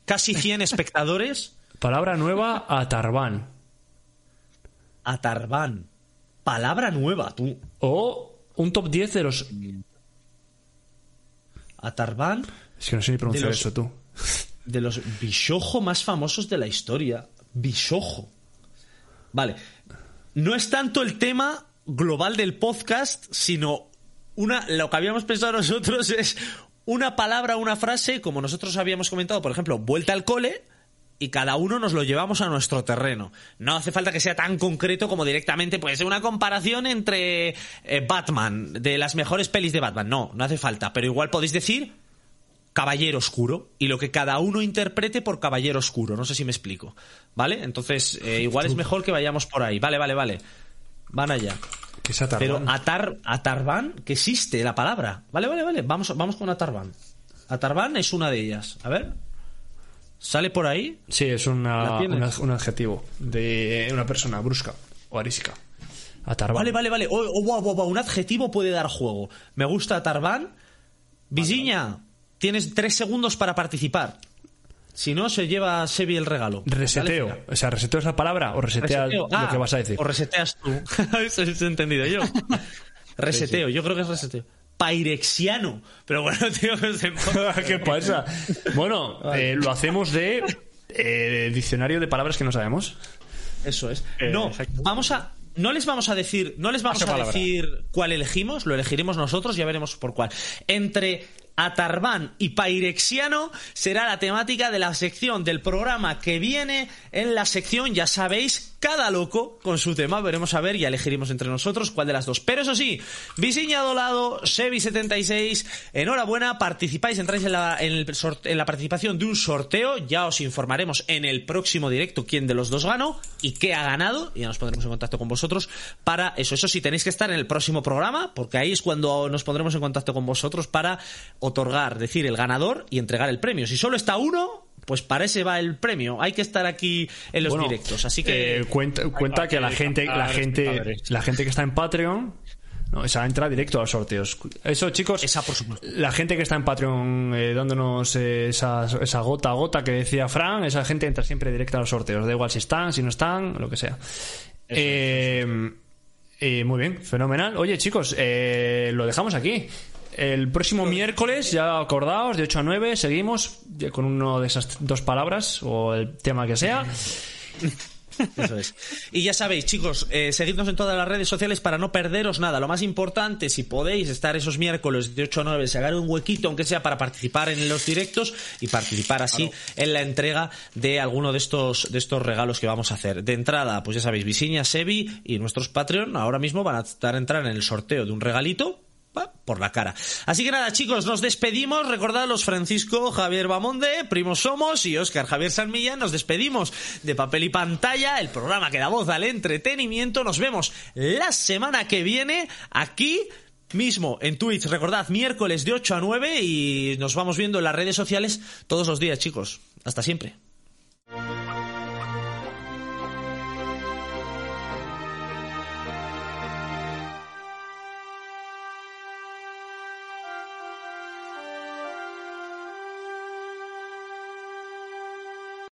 C: Casi 100 espectadores.
B: palabra nueva a Tarbán.
C: Atarbán. Palabra nueva, tú.
B: O un top 10 de los.
C: Atarbán,
B: Es que no sé ni pronunciar
C: De los-
B: eso tú.
C: de los bichojo más famosos de la historia. Bichojo. Vale. No es tanto el tema global del podcast, sino una, lo que habíamos pensado nosotros es una palabra, una frase, como nosotros habíamos comentado, por ejemplo, vuelta al cole, y cada uno nos lo llevamos a nuestro terreno. No hace falta que sea tan concreto como directamente, pues, una comparación entre eh, Batman, de las mejores pelis de Batman. No, no hace falta, pero igual podéis decir caballero oscuro y lo que cada uno interprete por caballero oscuro. No sé si me explico. ¿Vale? Entonces, eh, igual es mejor que vayamos por ahí. Vale, vale, vale. Van allá.
B: Es a
C: Pero atar, atarban, que existe la palabra. Vale, vale, vale. Vamos, vamos con atarban. Atarban es una de ellas. A ver. ¿Sale por ahí?
B: Sí, es una, un adjetivo de una persona brusca o arísica. A Tarbán.
C: Vale, vale, vale. Oh, oh. Un adjetivo puede dar juego. Me gusta Tarban. Visiña, tienes tres segundos para participar. Si no, se lleva Sebi el regalo.
B: Reseteo. O sea, reseteo es la palabra o resetea
C: Reseteo.
B: lo
C: Ah,
B: que vas a decir.
C: O reseteas tú. Eso es entendido yo. Reseteo, yo creo que es reseteo. Pairexiano. Pero bueno, tío, que se-
B: ¿Qué pasa? Bueno, eh, lo hacemos de eh, diccionario de palabras que no sabemos.
C: Eso es.
D: Eh,
C: no, vamos a. No les vamos a decir, no les vamos a decir cuál elegimos, lo elegiremos nosotros, ya veremos por cuál. Entre Atarbán y Pairexiano será la temática de la sección del programa que viene en la sección, ya sabéis, cada loco con su tema, veremos a ver y elegiremos entre nosotros cuál de las dos. Pero eso sí, Visiña Dolado, Sevi76, enhorabuena, participáis, entráis en la, en, en la participación de un sorteo, ya os informaremos en el próximo directo quién de los dos ganó y qué ha ganado, y ya nos pondremos en contacto con vosotros para eso. Eso sí, tenéis que estar en el próximo programa, porque ahí es cuando nos pondremos en contacto con vosotros para otorgar, decir el ganador y entregar el premio. Si solo está uno, pues para ese va el premio. Hay que estar aquí en los
B: Bueno,
C: directos, así que...
B: eh, cuenta, cuenta que la gente, la gente, la gente que está en Patreon ¿no? Esa entra directo a los sorteos. Eso, chicos,
C: Esa, por supuesto.
B: la gente que está en Patreon eh, dándonos eh, esa, esa gota a gota que decía Fran, esa gente entra siempre directa a los sorteos. Da igual si están, si no están, lo que sea. Eh, eh, muy bien, fenomenal. Oye, chicos, eh, lo dejamos aquí. El próximo miércoles, ya acordaos, de 8 a 9, seguimos con uno de esas dos palabras o el tema que sea.
C: Eso es. Y ya sabéis, chicos, eh, seguidnos en todas las redes sociales para no perderos nada. Lo más importante, si podéis estar esos miércoles de 8 a 9, sacar un huequito, aunque sea para participar en los directos y participar así en la entrega de alguno de estos, de estos regalos que vamos a hacer. De entrada, pues ya sabéis, Visiña, Sebi y nuestros Patreon ahora mismo van a estar a entrar en el sorteo de un regalito por la cara. Así que nada, chicos, nos despedimos. Recordad los Francisco Javier Bamonde, primos somos, y Óscar Javier San Millán. Nos despedimos de papel y pantalla, el programa que da voz al entretenimiento. Nos vemos la semana que viene aquí mismo en Twitch. Recordad, miércoles de 8 a 9 y nos vamos viendo en las redes sociales todos los días, chicos. Hasta siempre.